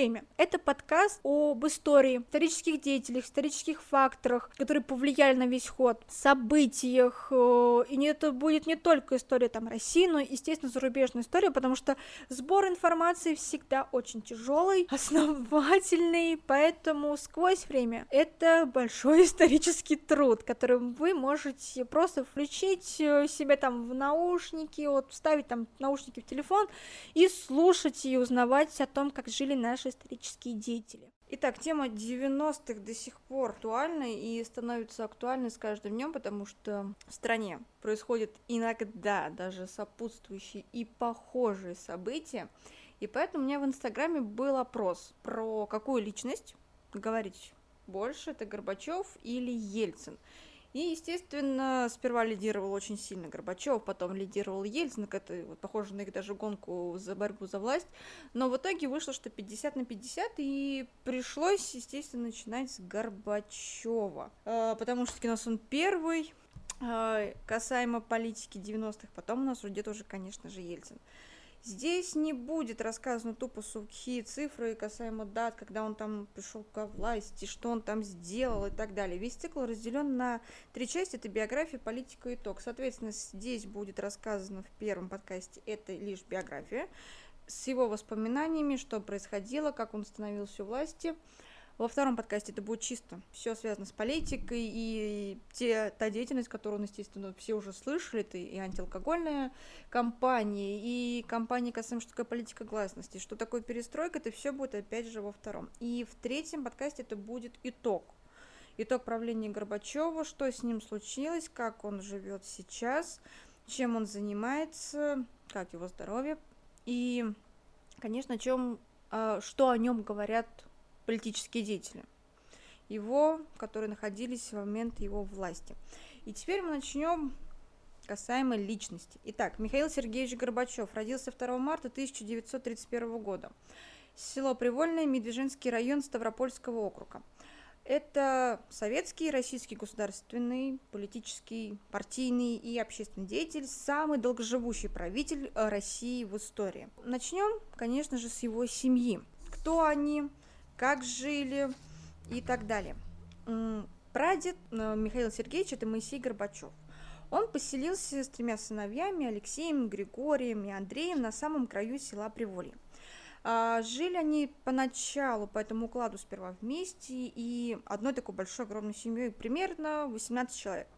время». Это подкаст об истории, исторических деятелях, исторических факторах, которые повлияли на весь ход, событиях. Э, и это будет не только история там России, но, естественно, зарубежная история, потому что сбор информации всегда очень тяжелый, основательный, поэтому сквозь время это большой исторический труд, который вы можете просто включить э, себе там в наушники, вот вставить там наушники в телефон и слушать и узнавать о том, как жили наши исторические деятели. Итак, тема 90-х до сих пор актуальна и становится актуальной с каждым днем, потому что в стране происходят иногда даже сопутствующие и похожие события. И поэтому у меня в Инстаграме был опрос про какую личность говорить больше, это Горбачев или Ельцин. И, естественно, сперва лидировал очень сильно Горбачев, потом лидировал Ельцин, это вот, похоже на их даже гонку за борьбу за власть. Но в итоге вышло, что 50 на 50, и пришлось, естественно, начинать с Горбачева. Э, потому что у нас он первый, э, касаемо политики 90-х, потом у нас уйдет уже, конечно же, Ельцин. Здесь не будет рассказано тупо сухие цифры касаемо дат, когда он там пришел к власти, что он там сделал и так далее. Весь цикл разделен на три части. Это биография, политика и итог. Соответственно, здесь будет рассказано в первом подкасте это лишь биография с его воспоминаниями, что происходило, как он становился у власти – во втором подкасте это будет чисто все связано с политикой и те, та деятельность, которую, естественно, все уже слышали, это и антиалкогольная кампания, и кампания касаемо, что такое политика гласности, что такое перестройка, это все будет опять же во втором. И в третьем подкасте это будет итог. Итог правления Горбачева, что с ним случилось, как он живет сейчас, чем он занимается, как его здоровье, и, конечно, о чем, а, что о нем говорят политические деятели, его, которые находились в момент его власти. И теперь мы начнем касаемо личности. Итак, Михаил Сергеевич Горбачев родился 2 марта 1931 года. Село Привольное, Медвежинский район Ставропольского округа. Это советский, российский государственный, политический, партийный и общественный деятель, самый долгоживущий правитель э, России в истории. Начнем, конечно же, с его семьи. Кто они, как жили и так далее. Прадед э, Михаила Сергеевича – это Моисей Горбачев. Он поселился с тремя сыновьями Алексеем, Григорием и Андреем на самом краю села Приволье. А, жили они поначалу по этому укладу сперва вместе и одной такой большой огромной семьей примерно 18 человек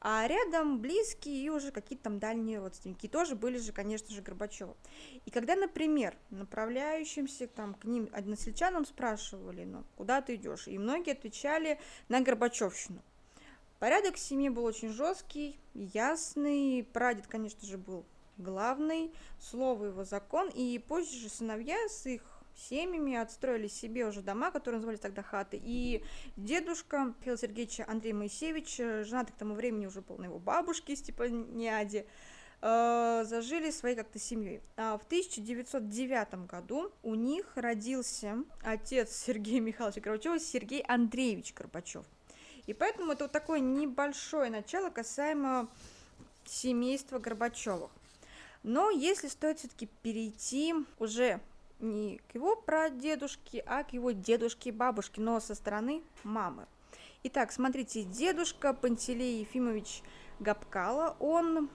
а рядом близкие и уже какие-то там дальние родственники. И тоже были же, конечно же, Горбачевы. И когда, например, направляющимся там к ним односельчанам спрашивали, ну, куда ты идешь, и многие отвечали на Горбачевщину. Порядок в семье был очень жесткий, ясный, прадед, конечно же, был главный, слово его закон, и позже же сыновья с их семьями, отстроили себе уже дома, которые назывались тогда хаты. И дедушка Михаила Сергеевича Андрей Моисеевич, женатый к тому времени уже был на его бабушке Степаниаде, э, зажили своей как-то семьей. А в 1909 году у них родился отец Сергея Михайловича Горбачева, Сергей Андреевич Горбачев. И поэтому это вот такое небольшое начало касаемо семейства Горбачевых. Но если стоит все-таки перейти уже не к его прадедушке, а к его дедушке и бабушке, но со стороны мамы. Итак, смотрите, дедушка Пантелей Ефимович Габкала, он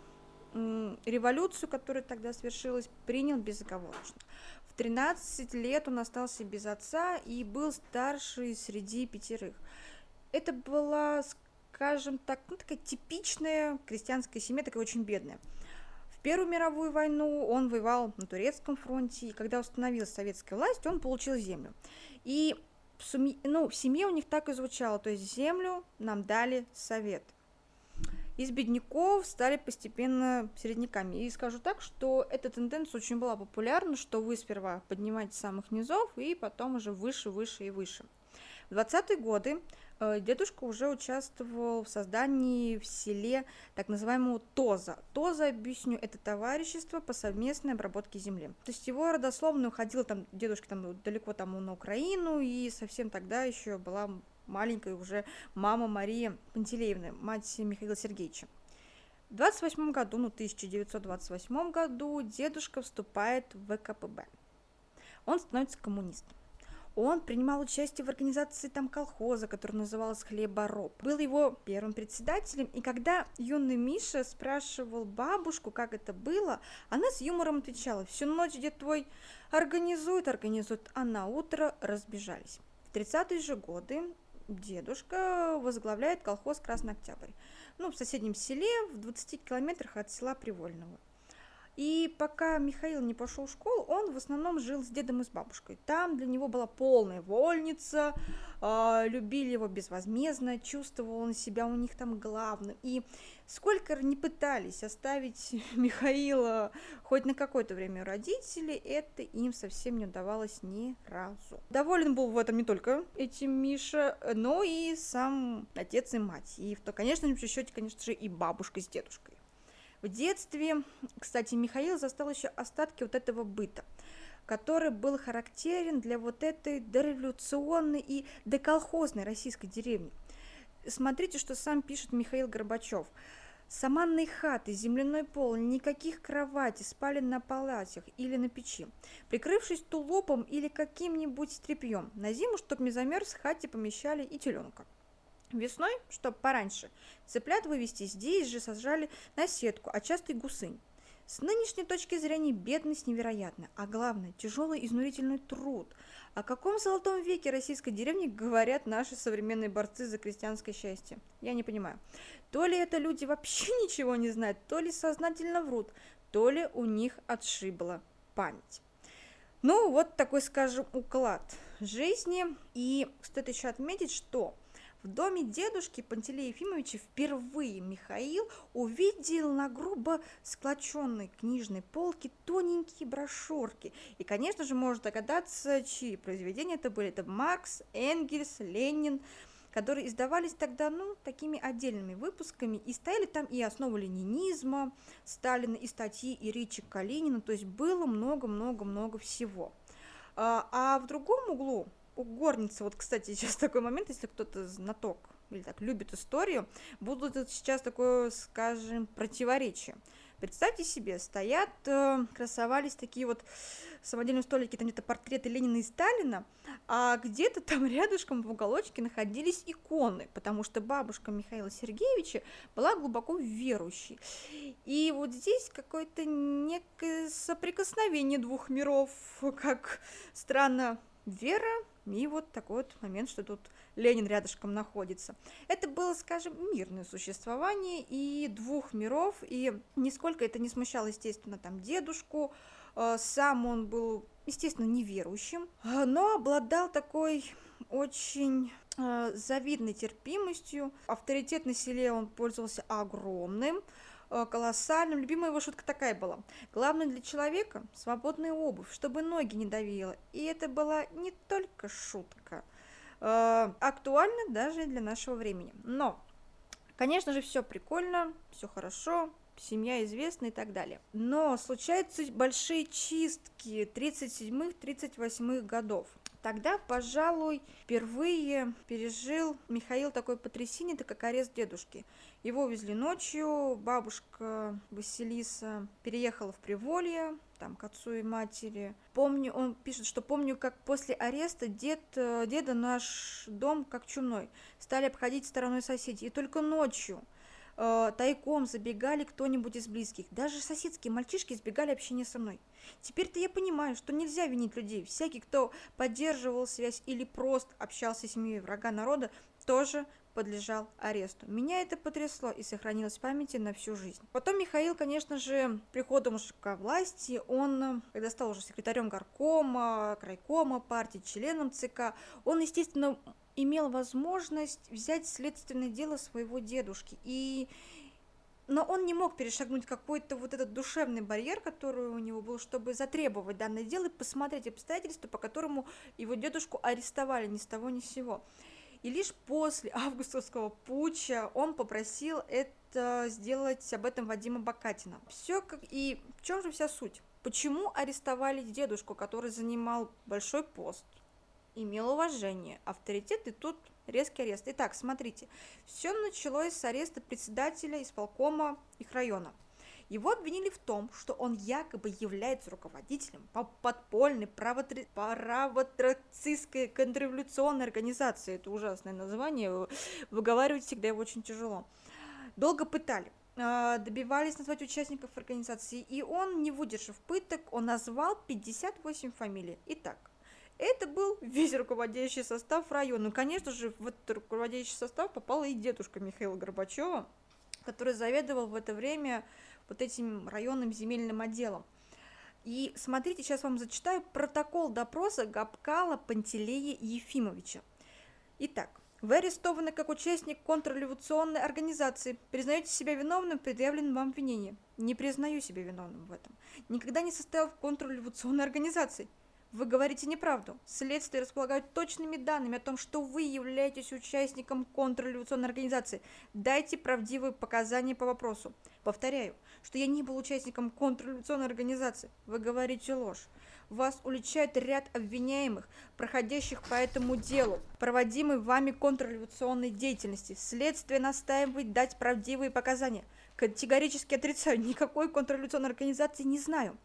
революцию, которая тогда свершилась, принял безоговорочно. В 13 лет он остался без отца и был старший среди пятерых. Это была, скажем так, ну, такая типичная крестьянская семья, такая очень бедная. Первую мировую войну он воевал на турецком фронте, и когда установилась советская власть, он получил землю. И в, суме, ну, в семье у них так и звучало, то есть землю нам дали совет. Из бедняков стали постепенно середняками. И скажу так, что эта тенденция очень была популярна, что вы сперва поднимаете самых низов, и потом уже выше, выше и выше. В 20-е годы дедушка уже участвовал в создании в селе так называемого ТОЗа. ТОЗа, объясню, это товарищество по совместной обработке земли. То есть его родословно уходил там, дедушка там далеко там на Украину, и совсем тогда еще была маленькая уже мама Мария Пантелеевна, мать Михаила Сергеевича. В 28 году, ну 1928 году, дедушка вступает в ВКПБ. он становится коммунистом. Он принимал участие в организации там колхоза, который назывался «Хлебороб». Был его первым председателем, и когда юный Миша спрашивал бабушку, как это было, она с юмором отвечала «Всю ночь дед твой организует, организует», а на утро разбежались. В 30-е же годы дедушка возглавляет колхоз «Красный Октябрь», ну, в соседнем селе, в 20 километрах от села Привольного. И пока Михаил не пошел в школу, он в основном жил с дедом и с бабушкой. Там для него была полная вольница, э, любили его безвозмездно, чувствовал он себя у них там главным. И сколько не пытались оставить Михаила хоть на какое-то время у родителей, это им совсем не удавалось ни разу. Доволен был в этом не только этим Миша, но и сам отец и мать. И, в то, конечно, в счете, конечно же, и бабушка с дедушкой. В детстве, кстати, Михаил застал еще остатки вот этого быта, который был характерен для вот этой дореволюционной и деколхозной российской деревни. Смотрите, что сам пишет Михаил Горбачев. Саманные хаты, земляной пол, никаких кроватей, спали на палатях или на печи, прикрывшись тулупом или каким-нибудь тряпьем. На зиму, чтоб не замерз, в хате помещали и теленка. Весной, чтоб пораньше, цыплят вывести здесь же сажали на сетку, а часто и гусынь. С нынешней точки зрения бедность невероятна, а главное, тяжелый изнурительный труд. О каком золотом веке российской деревни говорят наши современные борцы за крестьянское счастье? Я не понимаю. То ли это люди вообще ничего не знают, то ли сознательно врут, то ли у них отшибла память. Ну, вот такой, скажем, уклад жизни. И стоит еще отметить, что в доме дедушки Пантелея Ефимовича впервые Михаил увидел на грубо склоченной книжной полке тоненькие брошюрки. И, конечно же, можно догадаться, чьи произведения это были. Это Маркс, Энгельс, Ленин, которые издавались тогда, ну, такими отдельными выпусками, и стояли там и основы ленинизма, Сталина, и статьи и речи Калинина, то есть было много-много-много всего. А, а в другом углу у горницы, вот, кстати, сейчас такой момент, если кто-то знаток или так любит историю, будут сейчас такое, скажем, противоречие. Представьте себе, стоят, э, красовались такие вот самодельные столики, там где-то портреты Ленина и Сталина, а где-то там рядышком в уголочке находились иконы, потому что бабушка Михаила Сергеевича была глубоко верующей. И вот здесь какое-то некое соприкосновение двух миров, как странно, вера и вот такой вот момент, что тут Ленин рядышком находится. Это было, скажем, мирное существование и двух миров, и нисколько это не смущало, естественно, там дедушку, э, сам он был, естественно, неверующим, но обладал такой очень э, завидной терпимостью. Авторитет на селе он пользовался огромным, колоссальным. Любимая его шутка такая была. Главное для человека – свободная обувь, чтобы ноги не давило. И это была не только шутка, э, актуальна даже для нашего времени. Но, конечно же, все прикольно, все хорошо, семья известна и так далее. Но случаются большие чистки 37-38 годов. Тогда, пожалуй, впервые пережил Михаил такое потрясение, так как арест дедушки. Его увезли ночью, бабушка Василиса переехала в Приволье, там, к отцу и матери. Помню, он пишет, что помню, как после ареста дед, э, деда наш дом как чумной. Стали обходить стороной соседей. И только ночью э, тайком забегали кто-нибудь из близких. Даже соседские мальчишки избегали общения со мной. Теперь-то я понимаю, что нельзя винить людей. Всякий, кто поддерживал связь или просто общался с семьей врага народа, тоже подлежал аресту. Меня это потрясло и сохранилось в памяти на всю жизнь. Потом Михаил, конечно же, приходом уже к власти, он, когда стал уже секретарем горкома, крайкома партии, членом ЦК, он, естественно, имел возможность взять следственное дело своего дедушки. И но он не мог перешагнуть какой-то вот этот душевный барьер, который у него был, чтобы затребовать данное дело и посмотреть обстоятельства, по которому его дедушку арестовали ни с того ни с сего. И лишь после августовского путча он попросил это сделать об этом Вадима Бакатина. Все как и в чем же вся суть? Почему арестовали дедушку, который занимал большой пост, имел уважение, авторитет, и тут резкий арест. Итак, смотрите, все началось с ареста председателя исполкома их района. Его обвинили в том, что он якобы является руководителем по подпольной правотрацистской контрреволюционной организации. Это ужасное название, выговаривать всегда его очень тяжело. Долго пытали, а, добивались назвать участников организации, и он, не выдержав пыток, он назвал 58 фамилий. Итак, это был весь руководящий состав района. Ну, конечно же, в этот руководящий состав попала и дедушка Михаила Горбачева, который заведовал в это время вот этим районным земельным отделом. И смотрите, сейчас вам зачитаю протокол допроса Габкала Пантелея Ефимовича. Итак, вы арестованы как участник контрреволюционной организации. Признаете себя виновным в вам обвинении? Не признаю себя виновным в этом. Никогда не состоял в контрреволюционной организации. Вы говорите неправду. Следствие располагает точными данными о том, что вы являетесь участником контрреволюционной организации. Дайте правдивые показания по вопросу. Повторяю, что я не был участником контрреволюционной организации. Вы говорите ложь. Вас уличает ряд обвиняемых, проходящих по этому делу, проводимой вами контрреволюционной деятельности. Следствие настаивает дать правдивые показания. Категорически отрицаю, никакой контрреволюционной организации не знаю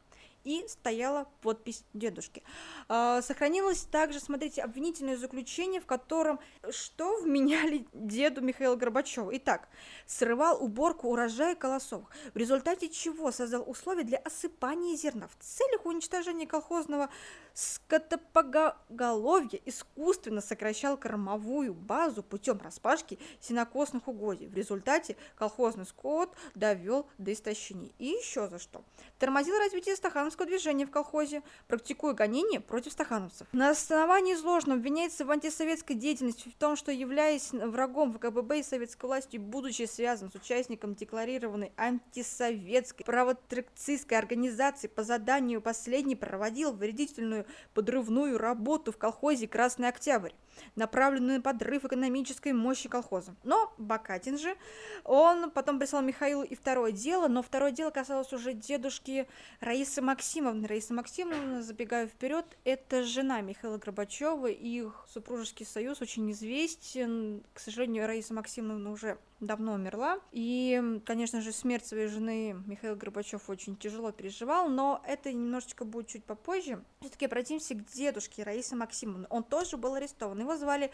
и стояла подпись дедушки. А, сохранилось также, смотрите, обвинительное заключение, в котором что вменяли деду Михаила Горбачева. Итак, срывал уборку урожая колосовых, в результате чего создал условия для осыпания зерна в целях уничтожения колхозного скотопоголовья, искусственно сокращал кормовую базу путем распашки сенокосных угодий. В результате колхозный скот довел до истощения. И еще за что. Тормозил развитие стахановского движения в колхозе, практикуя гонения против стахановцев. На основании изложенного обвиняется в антисоветской деятельности в том, что, являясь врагом ВКБ и советской власти, будучи связан с участником декларированной антисоветской правотракцистской организации по заданию последней проводил вредительную подрывную работу в колхозе «Красный Октябрь», направленную на подрыв экономической мощи колхоза. Но Бакатин же, он потом прислал Михаилу и второе дело, но второе дело касалось уже дедушки Раисы Максимовны. Раиса Максимовна, забегая вперед, это жена Михаила Горбачева, их супружеский союз очень известен. К сожалению, Раиса Максимовна уже давно умерла. И, конечно же, смерть своей жены Михаил Горбачев очень тяжело переживал, но это немножечко будет чуть попозже. Все-таки обратимся к дедушке Раисы Максимовны. Он тоже был арестован. Его звали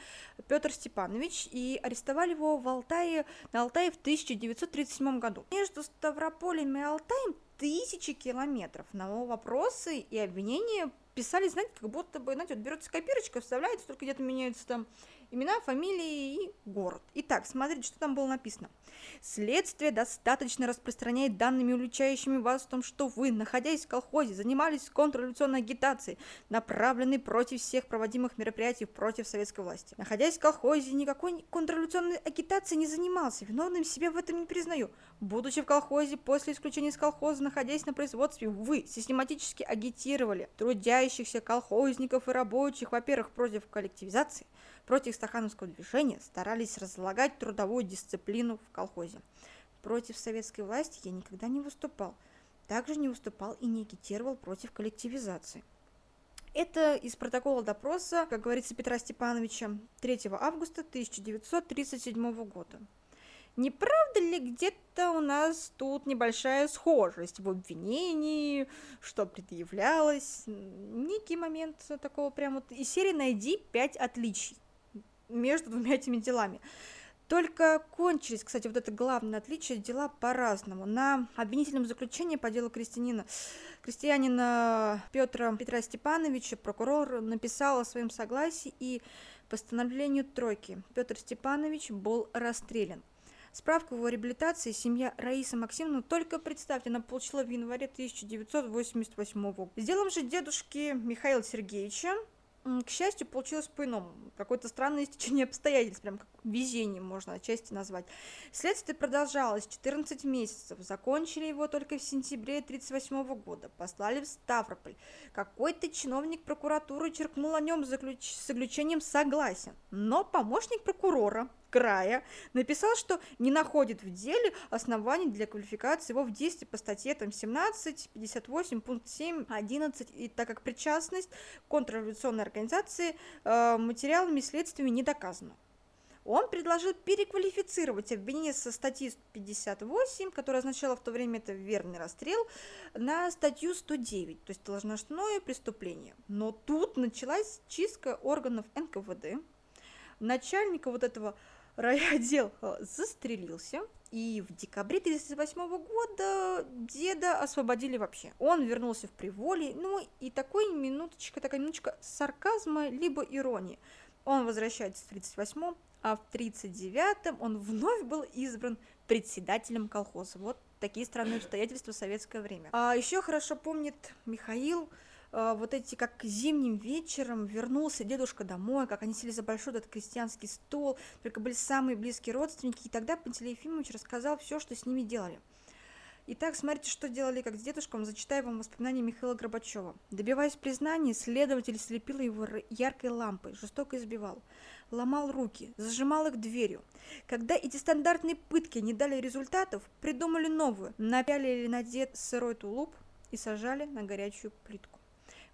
Петр Степанович, и арестовали его в Алтае, на Алтае в 1937 году. Между Ставрополем и Алтаем тысячи километров, но вопросы и обвинения писали, знаете, как будто бы, знаете, вот берется копирочка, вставляется, только где-то меняются там имена, фамилии и город. Итак, смотрите, что там было написано. Следствие достаточно распространяет данными, уличающими вас в том, что вы, находясь в колхозе, занимались контрреволюционной агитацией, направленной против всех проводимых мероприятий против советской власти. Находясь в колхозе, никакой контрреволюционной агитацией не занимался, виновным себя в этом не признаю. Будучи в колхозе, после исключения из колхоза, находясь на производстве, вы систематически агитировали трудящихся колхозников и рабочих, во-первых, против коллективизации, против стахановского движения старались разлагать трудовую дисциплину в колхозе. Против советской власти я никогда не выступал. Также не выступал и не агитировал против коллективизации. Это из протокола допроса, как говорится, Петра Степановича 3 августа 1937 года. Не правда ли где-то у нас тут небольшая схожесть в обвинении, что предъявлялось? Некий момент такого прям вот из серии «Найди пять отличий» между двумя этими делами. Только кончились, кстати, вот это главное отличие, дела по-разному. На обвинительном заключении по делу крестьянина, крестьянина Петра Петра Степановича прокурор написал о своем согласии и постановлению тройки. Петр Степанович был расстрелян. Справку о реабилитации семья Раиса Максимовна только представьте, она получила в январе 1988 года. С делом же дедушки Михаила Сергеевича к счастью, получилось по-иному. Какое-то странное стечение обстоятельств, прям как везение можно отчасти назвать. Следствие продолжалось 14 месяцев. Закончили его только в сентябре 1938 года. Послали в Ставрополь. Какой-то чиновник прокуратуры черкнул о нем заключ... с заключением согласен. Но помощник прокурора края написал, что не находит в деле оснований для квалификации его в действии по статье там, 17, 58, пункт 7, 11, и так как причастность контрреволюционной организации э, материалами следствиями не доказана. Он предложил переквалифицировать обвинение со статьи 58, которая означала в то время это верный расстрел, на статью 109, то есть должностное преступление. Но тут началась чистка органов НКВД. Начальника вот этого райотдела застрелился, и в декабре 1938 года деда освободили вообще. Он вернулся в Приволье, ну и такой минуточка, такая минуточка сарказма, либо иронии. Он возвращается в 1938 а в 1939 он вновь был избран председателем колхоза. Вот такие странные обстоятельства в советское время. А еще хорошо помнит Михаил, а, вот эти, как зимним вечером вернулся дедушка домой, как они сели за большой этот крестьянский стол, только были самые близкие родственники, и тогда Пантелей Ефимович рассказал все, что с ними делали. Итак, смотрите, что делали как с дедушком, зачитаю вам воспоминания Михаила Горбачева. Добиваясь признания, следователь слепил его яркой лампой, жестоко избивал, ломал руки, зажимал их дверью. Когда эти стандартные пытки не дали результатов, придумали новую, напялили на дед сырой тулуп и сажали на горячую плитку.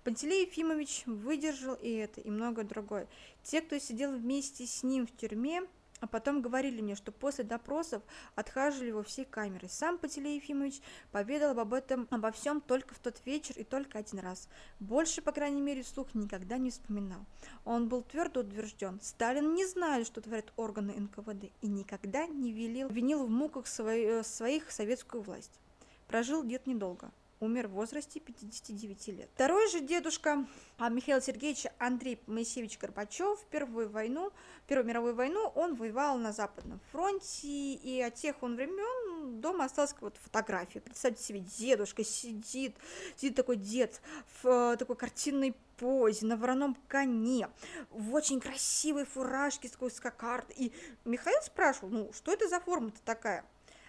Пантелей Ефимович выдержал и это, и многое другое. Те, кто сидел вместе с ним в тюрьме, а потом говорили мне, что после допросов отхаживали во всей камеры. Сам Пателей Ефимович поведал об этом, обо всем только в тот вечер и только один раз. Больше, по крайней мере, вслух никогда не вспоминал. Он был твердо утвержден. Сталин не знает, что творят органы НКВД, и никогда не велил, винил в муках свои, э, своих советскую власть. Прожил дед недолго умер в возрасте 59 лет. Второй же дедушка а, Михаил Сергеевич Андрей Моисеевич Горбачев в Первую войну, Первую мировую войну он воевал на Западном фронте, и от тех он времен дома осталась вот фотография. Представьте себе, дедушка сидит, сидит такой дед в такой картинной позе, на вороном коне, в очень красивой фуражке с такой скакард. И Михаил спрашивал, ну, что это за форма-то такая?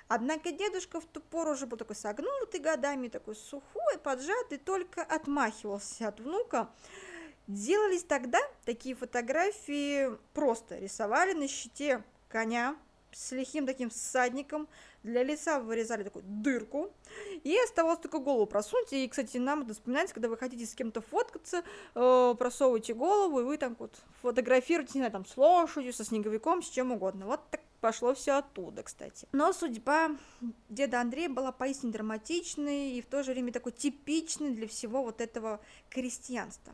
Однако дедушка в ту пору уже был такой согнутый годами, такой сухой, поджатый, только отмахивался от внука. Делались тогда такие фотографии просто. Рисовали на щите коня с лихим таким всадником, для лица вырезали такую дырку, и оставалось только голову просунуть. И, кстати, нам это вспоминается, когда вы хотите с кем-то фоткаться, э, просовываете голову, и вы там вот фотографируете, не знаю, там с лошадью, со снеговиком, с чем угодно. Вот так пошло все оттуда, кстати. Но судьба деда Андрея была поистине драматичной и в то же время такой типичной для всего вот этого крестьянства.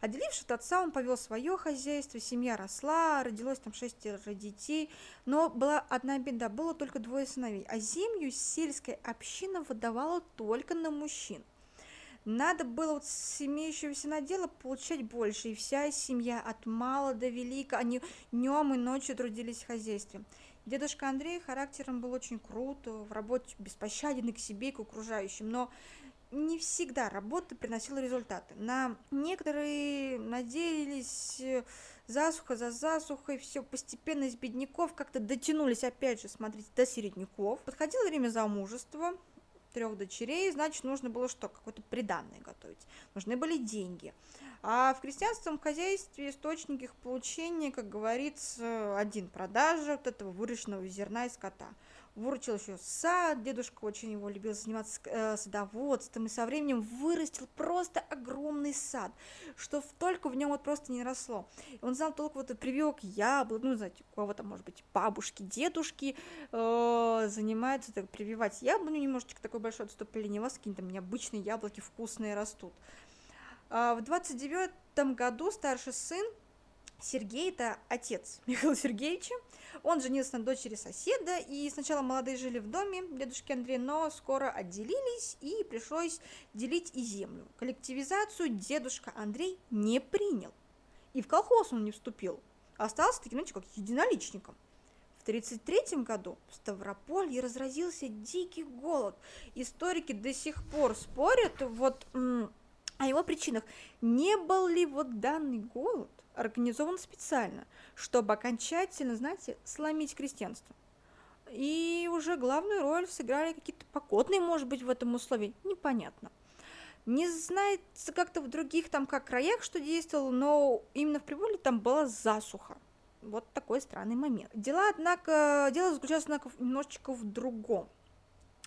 Отделившись от отца, он повел свое хозяйство, семья росла, родилось там шестеро детей, но была одна беда, было только двое сыновей, а землю сельская община выдавала только на мужчин. Надо было вот с имеющегося надела получать больше, и вся семья от мала до велика, они днем и ночью трудились в хозяйстве. Дедушка Андрей характером был очень крут, в работе беспощаден и к себе, и к окружающим, но не всегда работа приносила результаты. На некоторые надеялись э, засуха за засухой, все постепенно из бедняков как-то дотянулись, опять же, смотрите, до середняков. Подходило время замужества, трех дочерей, значит, нужно было что? Какое-то приданное готовить. Нужны были деньги. А в крестьянском хозяйстве источник их получения, как говорится, один продажа вот этого выращенного зерна и скота. Выручил еще сад, дедушка очень его любил заниматься э, садоводством, и со временем вырастил просто огромный сад, что только в нем вот просто не росло. И он знал только вот прививок яблок, ну, знаете, у кого-то, может быть, бабушки, дедушки э, занимаются так, прививать яблоню, немножечко такое большое отступление, у вас какие-то необычные яблоки вкусные растут. А в 29 году старший сын Сергей, это отец Михаила Сергеевича, он женился на дочери соседа, и сначала молодые жили в доме дедушки Андрея, но скоро отделились, и пришлось делить и землю. Коллективизацию дедушка Андрей не принял, и в колхоз он не вступил, остался таким, знаете, как единоличником. В 1933 году в Ставрополье разразился дикий голод. Историки до сих пор спорят, вот о его причинах. Не был ли вот данный голод организован специально, чтобы окончательно, знаете, сломить крестьянство? И уже главную роль сыграли какие-то покотные, может быть, в этом условии, непонятно. Не знается как-то в других там как краях, что действовало, но именно в Приволе там была засуха. Вот такой странный момент. Дела, однако, дело заключалось, однако, немножечко в другом.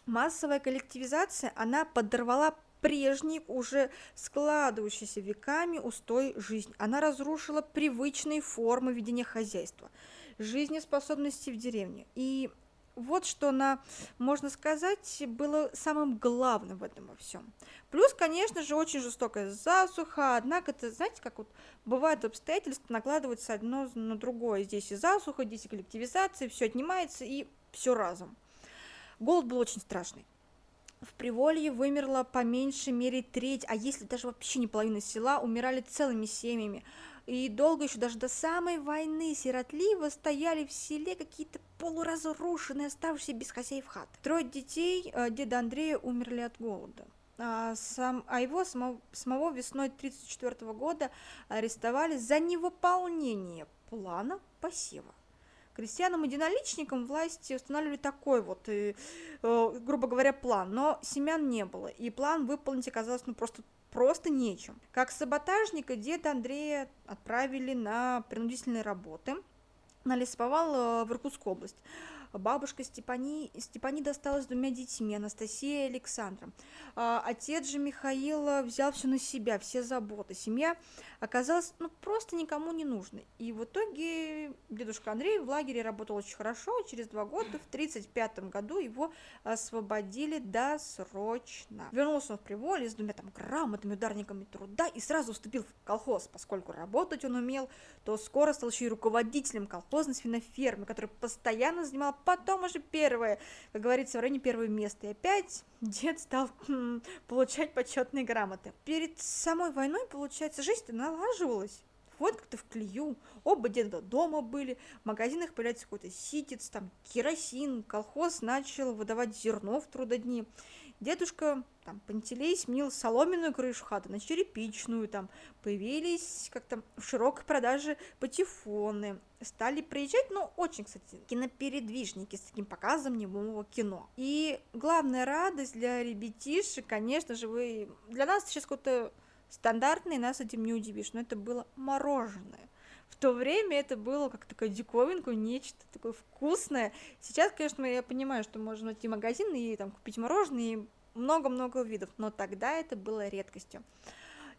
Массовая коллективизация, она подорвала прежний, уже складывающийся веками устой жизнь. Она разрушила привычные формы ведения хозяйства. жизнеспособности в деревне. И вот что на, можно сказать, было самым главным в этом во всем. Плюс, конечно же, очень жестокая засуха, однако это, знаете, как вот бывает обстоятельства, накладываются одно на другое. Здесь и засуха, здесь и коллективизация, все отнимается и все разом. Голод был очень страшный. В Приволье вымерла по меньшей мере треть, а если даже вообще не половина села, умирали целыми семьями. И долго еще даже до самой войны сиротливо стояли в селе какие-то полуразрушенные, оставшиеся без хозяев хат. Трое детей э, деда Андрея умерли от голода. А, сам, а его самого, самого весной 1934 года арестовали за невыполнение плана посева. Крестьянам единоличникам власти устанавливали такой вот, и, э, грубо говоря, план, но семян не было, и план выполнить оказалось ну, просто просто нечем. Как саботажника деда Андрея отправили на принудительные работы на лесоповал э, в Иркутскую область. Бабушка Степани, Степани досталась двумя детьми, Анастасия и Александром. А, отец же Михаила взял все на себя, все заботы. Семья оказалась ну, просто никому не нужной. И в итоге дедушка Андрей в лагере работал очень хорошо. Через два года, в 1935 году, его освободили досрочно. Вернулся он в Приволе с двумя там грамотными ударниками труда и сразу вступил в колхоз. Поскольку работать он умел, то скоро стал еще и руководителем колхозной свинофермы, который постоянно занимал потом уже первое, как говорится, в районе первое место. И опять дед стал хм, получать почетные грамоты. Перед самой войной, получается, жизнь-то налаживалась. Вот как-то в клею. Оба деда дома были, в магазинах появляется какой-то ситец, там керосин, колхоз начал выдавать зерно в трудодни. Дедушка там Пантелей сменил соломенную крышу хаты на черепичную, там появились как-то в широкой продаже патефоны, стали приезжать, ну, очень, кстати, кинопередвижники с таким показом немого кино. И главная радость для ребятишек, конечно же, вы... Для нас сейчас какой-то стандартный, нас этим не удивишь, но это было мороженое. В то время это было как такая диковинка, нечто такое вкусное. Сейчас, конечно, я понимаю, что можно найти магазин и там купить мороженое, и много-много видов, но тогда это было редкостью.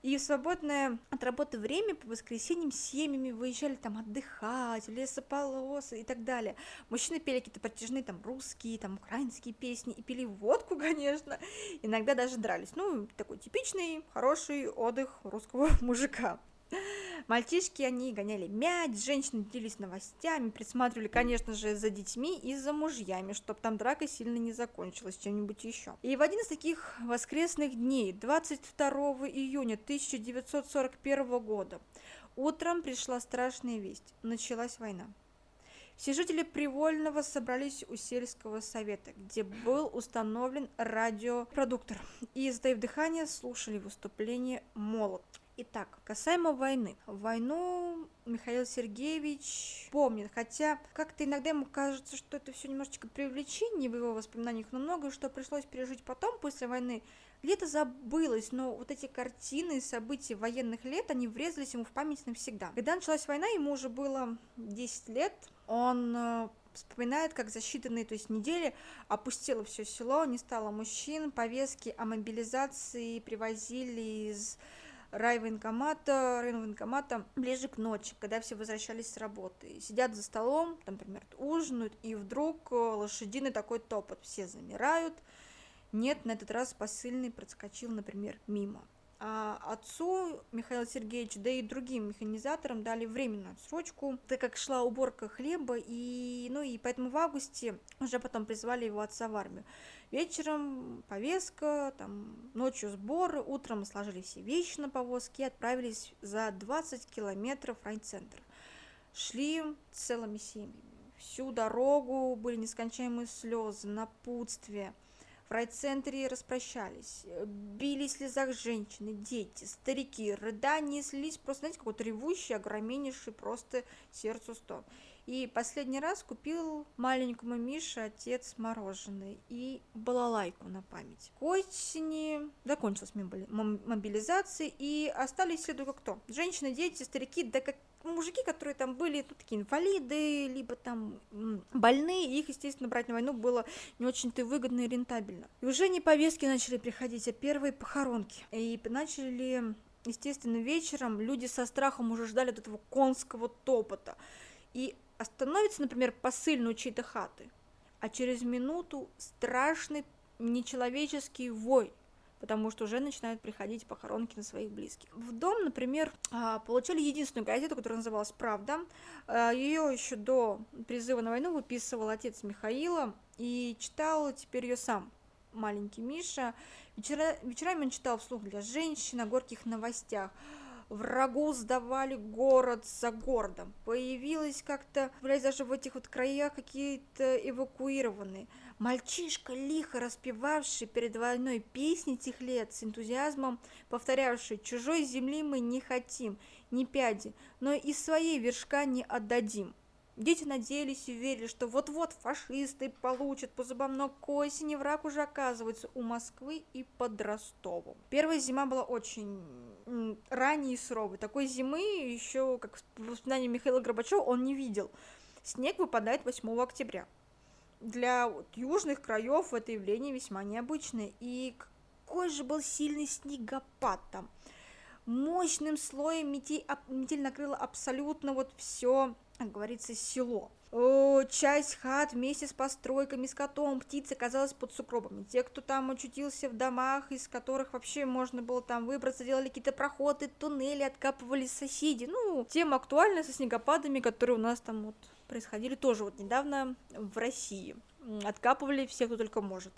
И в свободное от работы время по воскресеньям семьями выезжали там отдыхать, в лесополосы и так далее. Мужчины пели какие-то протяжные там русские, там украинские песни и пили водку, конечно. Иногда даже дрались. Ну, такой типичный, хороший отдых русского мужика. Мальчишки, они гоняли мяч, женщины делились новостями, присматривали, конечно же, за детьми и за мужьями, чтобы там драка сильно не закончилась чем-нибудь еще. И в один из таких воскресных дней, 22 июня 1941 года, утром пришла страшная весть. Началась война. Все жители Привольного собрались у сельского совета, где был установлен радиопродуктор, и, сдаив дыхание, слушали выступление молот. Итак, касаемо войны. Войну Михаил Сергеевич помнит, хотя как-то иногда ему кажется, что это все немножечко привлечение в его воспоминаниях, но многое, что пришлось пережить потом, после войны, где-то забылось, но вот эти картины и события военных лет, они врезались ему в память навсегда. Когда началась война, ему уже было 10 лет, он э, вспоминает, как за считанные то есть, недели опустило все село, не стало мужчин, повестки о мобилизации привозили из райвоенкомата, райвоенкомата ближе к ночи, когда все возвращались с работы. Сидят за столом, там, например, ужинают, и вдруг э, лошадиный такой топот. Все замирают. Нет, на этот раз посыльный проскочил, например, мимо. А отцу Михаила Сергеевича, да и другим механизаторам дали временную отсрочку, так как шла уборка хлеба, и, ну, и поэтому в августе уже потом призвали его отца в армию. Вечером повестка, там, ночью сборы, утром сложили все вещи на повозке и отправились за 20 километров в райцентр. Шли целыми семьями. Всю дорогу были нескончаемые слезы, напутствия – в райцентре распрощались. Бились в слезах женщины, дети, старики. Рыдания слились просто, знаете, какой-то ревущий, огромнейший просто сердцу стон. И последний раз купил маленькому Мише отец мороженое и балалайку на память. К осени закончилась мобилизация, и остались все только кто? Женщины, дети, старики, да как мужики, которые там были, ну, такие инвалиды, либо там больные, их, естественно, брать на войну было не очень-то выгодно и рентабельно. И уже не повестки начали приходить, а первые похоронки. И начали, естественно, вечером люди со страхом уже ждали от этого конского топота. И остановится, например, посыльный чьей-то хаты, а через минуту страшный нечеловеческий вой, потому что уже начинают приходить похоронки на своих близких. В дом, например, а, получали единственную газету, которая называлась «Правда». А, ее еще до призыва на войну выписывал отец Михаила и читал теперь ее сам маленький Миша. Вечера, вечерами он читал вслух для женщин о горьких новостях. Врагу сдавали город за городом. Появилось как-то, блядь, даже в этих вот краях какие-то эвакуированные. Мальчишка, лихо распевавший перед войной песни тех лет, с энтузиазмом повторявший «Чужой земли мы не хотим, ни пяди, но и своей вершка не отдадим». Дети надеялись и верили, что вот-вот фашисты получат по зубам, но к осени враг уже оказывается у Москвы и под Ростовом. Первая зима была очень ранней и суровой. Такой зимы еще, как в воспоминании Михаила Горбачева, он не видел. Снег выпадает 8 октября для вот, южных краев это явление весьма необычное. И какой же был сильный снегопад там. Мощным слоем метель, метель накрыла абсолютно вот все, как говорится, село. О, часть хат вместе с постройками, с котом, птицы оказалась под сугробами. Те, кто там очутился в домах, из которых вообще можно было там выбраться, делали какие-то проходы, туннели, откапывали соседи. Ну, тема актуальна со снегопадами, которые у нас там вот происходили тоже вот недавно в России. Откапывали все, кто только может.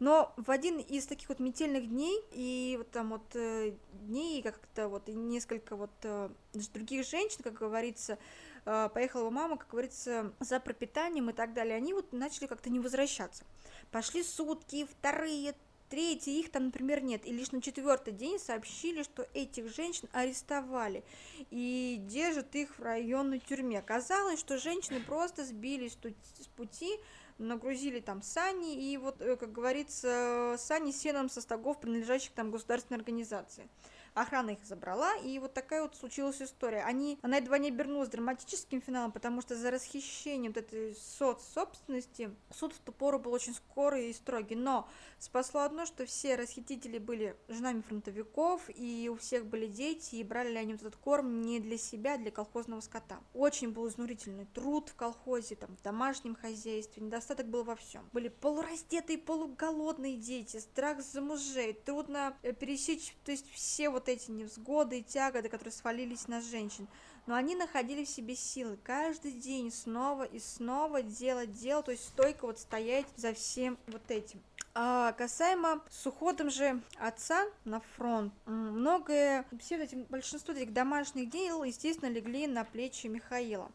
Но в один из таких вот метельных дней, и вот там вот э, дней, как-то вот и несколько вот э, других женщин, как говорится, поехала его мама, как говорится, за пропитанием и так далее, они вот начали как-то не возвращаться. Пошли сутки, вторые, третий их там, например, нет. И лишь на четвертый день сообщили, что этих женщин арестовали и держат их в районной тюрьме. Оказалось, что женщины просто сбились с пути, нагрузили там сани, и вот, э, как говорится, сани сеном со стогов, принадлежащих там государственной организации охрана их забрала, и вот такая вот случилась история. Они, она едва не обернулась драматическим финалом, потому что за расхищение вот этой соцсобственности суд в ту пору был очень скорый и строгий, но спасло одно, что все расхитители были женами фронтовиков, и у всех были дети, и брали они вот этот корм не для себя, а для колхозного скота. Очень был изнурительный труд в колхозе, там, в домашнем хозяйстве, недостаток был во всем. Были полураздетые, полуголодные дети, страх за мужей, трудно э, пересечь, то есть все вот вот эти невзгоды и тяготы, которые свалились на женщин. Но они находили в себе силы каждый день снова и снова делать дело, то есть стойко вот стоять за всем вот этим. А касаемо с уходом же отца на фронт, многое, все эти, большинство этих домашних дел, естественно, легли на плечи Михаила.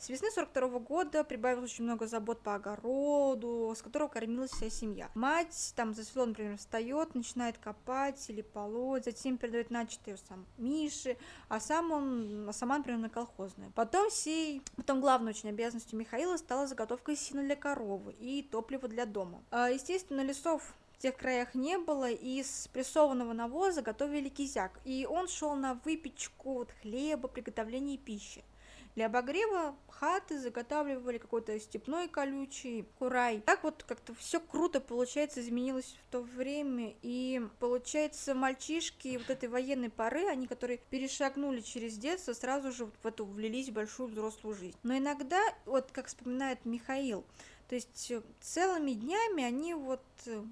С весны 42 года прибавилось очень много забот по огороду, с которого кормилась вся семья. Мать там за село, например, встает, начинает копать или полоть, затем передает начатое сам Мише, а сам он, а сама, например, на колхозное. Потом всей, потом главной очень обязанностью Михаила стала заготовка сена для коровы и топлива для дома. А, естественно, лесов в тех краях не было, и из прессованного навоза готовили кизяк, и он шел на выпечку вот, хлеба, приготовление пищи. Для обогрева хаты заготавливали какой-то степной колючий курай. Так вот как-то все круто, получается, изменилось в то время. И получается, мальчишки вот этой военной поры, они, которые перешагнули через детство, сразу же в эту влились в большую взрослую жизнь. Но иногда, вот как вспоминает Михаил, то есть целыми днями они вот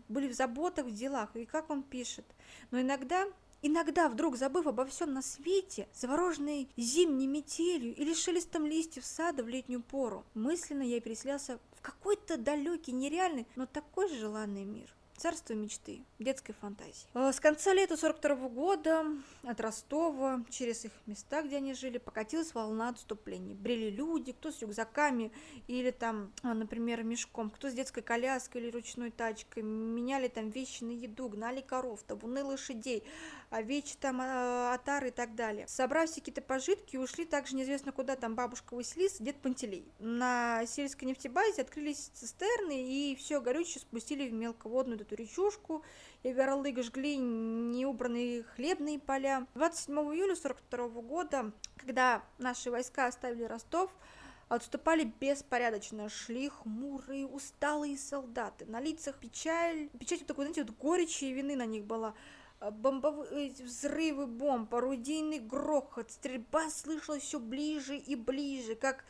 были в заботах, в делах. И как он пишет. Но иногда Иногда, вдруг забыв обо всем на свете, завороженный зимней метелью или шелестом листьев сада в летнюю пору, мысленно я переселялся в какой-то далекий, нереальный, но такой же желанный мир. Царство мечты, детской фантазии. Э, с конца лета 42 -го года от Ростова через их места, где они жили, покатилась волна отступлений. Брели люди, кто с рюкзаками или там, а, например, мешком, кто с детской коляской или ручной тачкой. Меняли там вещи на еду, гнали коров, табуны лошадей, овечьи там а, отары и так далее. Собрав все какие-то пожитки, ушли также неизвестно куда там бабушка Василиса, дед Пантелей. На сельской нефтебазе открылись цистерны и все горючее спустили в мелководную эту речушку, горлыга жгли неубранные хлебные поля. 27 июля 42 года, когда наши войска оставили Ростов, отступали беспорядочно, шли хмурые, усталые солдаты. На лицах печаль, печать вот такой, знаете, вот горечи и вины на них была бомбовые взрывы бомб, орудийный грохот, стрельба слышалась все ближе и ближе, как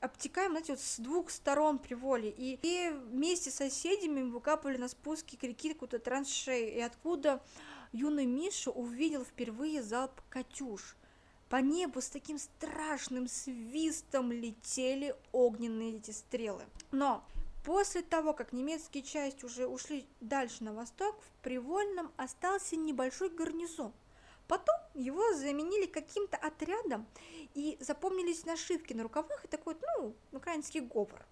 обтекаем, знаете, вот с двух сторон приволи. И, и вместе с соседями выкапывали на спуске к реке какую-то траншею. И откуда юный Миша увидел впервые залп «Катюш». По небу с таким страшным свистом летели огненные эти стрелы. Но после того, как немецкие части уже ушли дальше на восток, в Привольном остался небольшой гарнизон. Потом его заменили каким-то отрядом, и запомнились нашивки на рукавах и такой, ну, украинский говор.